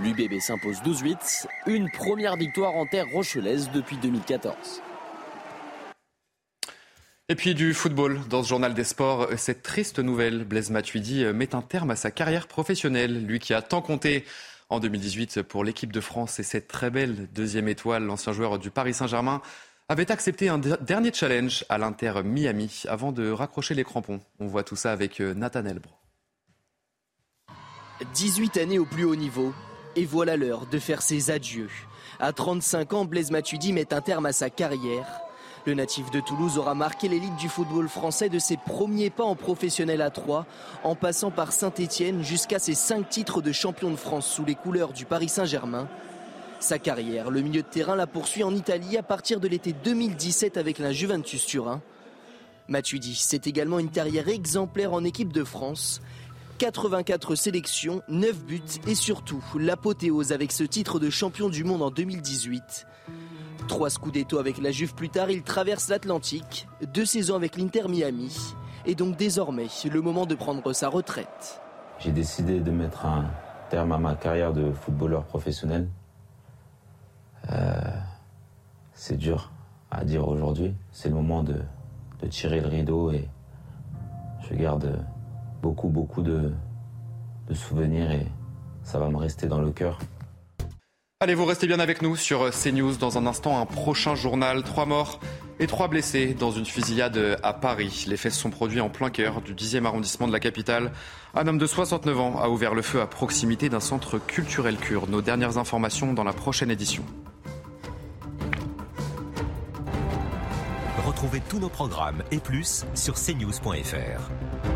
L'UBB s'impose 12-8, une première victoire en terre rochelaise depuis 2014. Et puis du football, dans ce journal des sports, cette triste nouvelle, Blaise Matuidi met un terme à sa carrière professionnelle, lui qui a tant compté en 2018 pour l'équipe de France et cette très belle deuxième étoile, l'ancien joueur du Paris Saint-Germain avait accepté un dernier challenge à l'Inter Miami avant de raccrocher les crampons. On voit tout ça avec euh, Nathan Elbro. 18 années au plus haut niveau, et voilà l'heure de faire ses adieux. À 35 ans, Blaise Matuidi met un terme à sa carrière. Le natif de Toulouse aura marqué l'élite du football français de ses premiers pas en professionnel à 3, en passant par Saint-Étienne jusqu'à ses 5 titres de champion de France sous les couleurs du Paris Saint-Germain. Sa carrière, le milieu de terrain la poursuit en Italie à partir de l'été 2017 avec la Juventus Turin. Matuidi, c'est également une carrière exemplaire en équipe de France. 84 sélections, 9 buts et surtout l'apothéose avec ce titre de champion du monde en 2018. Trois Scudetto avec la Juve plus tard, il traverse l'Atlantique, deux saisons avec l'Inter Miami, et donc désormais le moment de prendre sa retraite. J'ai décidé de mettre un terme à ma carrière de footballeur professionnel. Euh, c'est dur à dire aujourd'hui. C'est le moment de, tirer le rideau et je garde beaucoup, beaucoup de, de souvenirs et ça va me rester dans le cœur. Allez, vous restez bien avec nous sur CNews. Dans un instant, un prochain journal. Trois morts et trois blessés dans une fusillade à Paris. Les faits se sont produits en plein cœur du 10e arrondissement de la capitale. Un homme de 69 ans a ouvert le feu à proximité d'un centre culturel kurde. Nos dernières informations dans la prochaine édition. Retrouvez tous nos programmes et plus sur cnews.fr.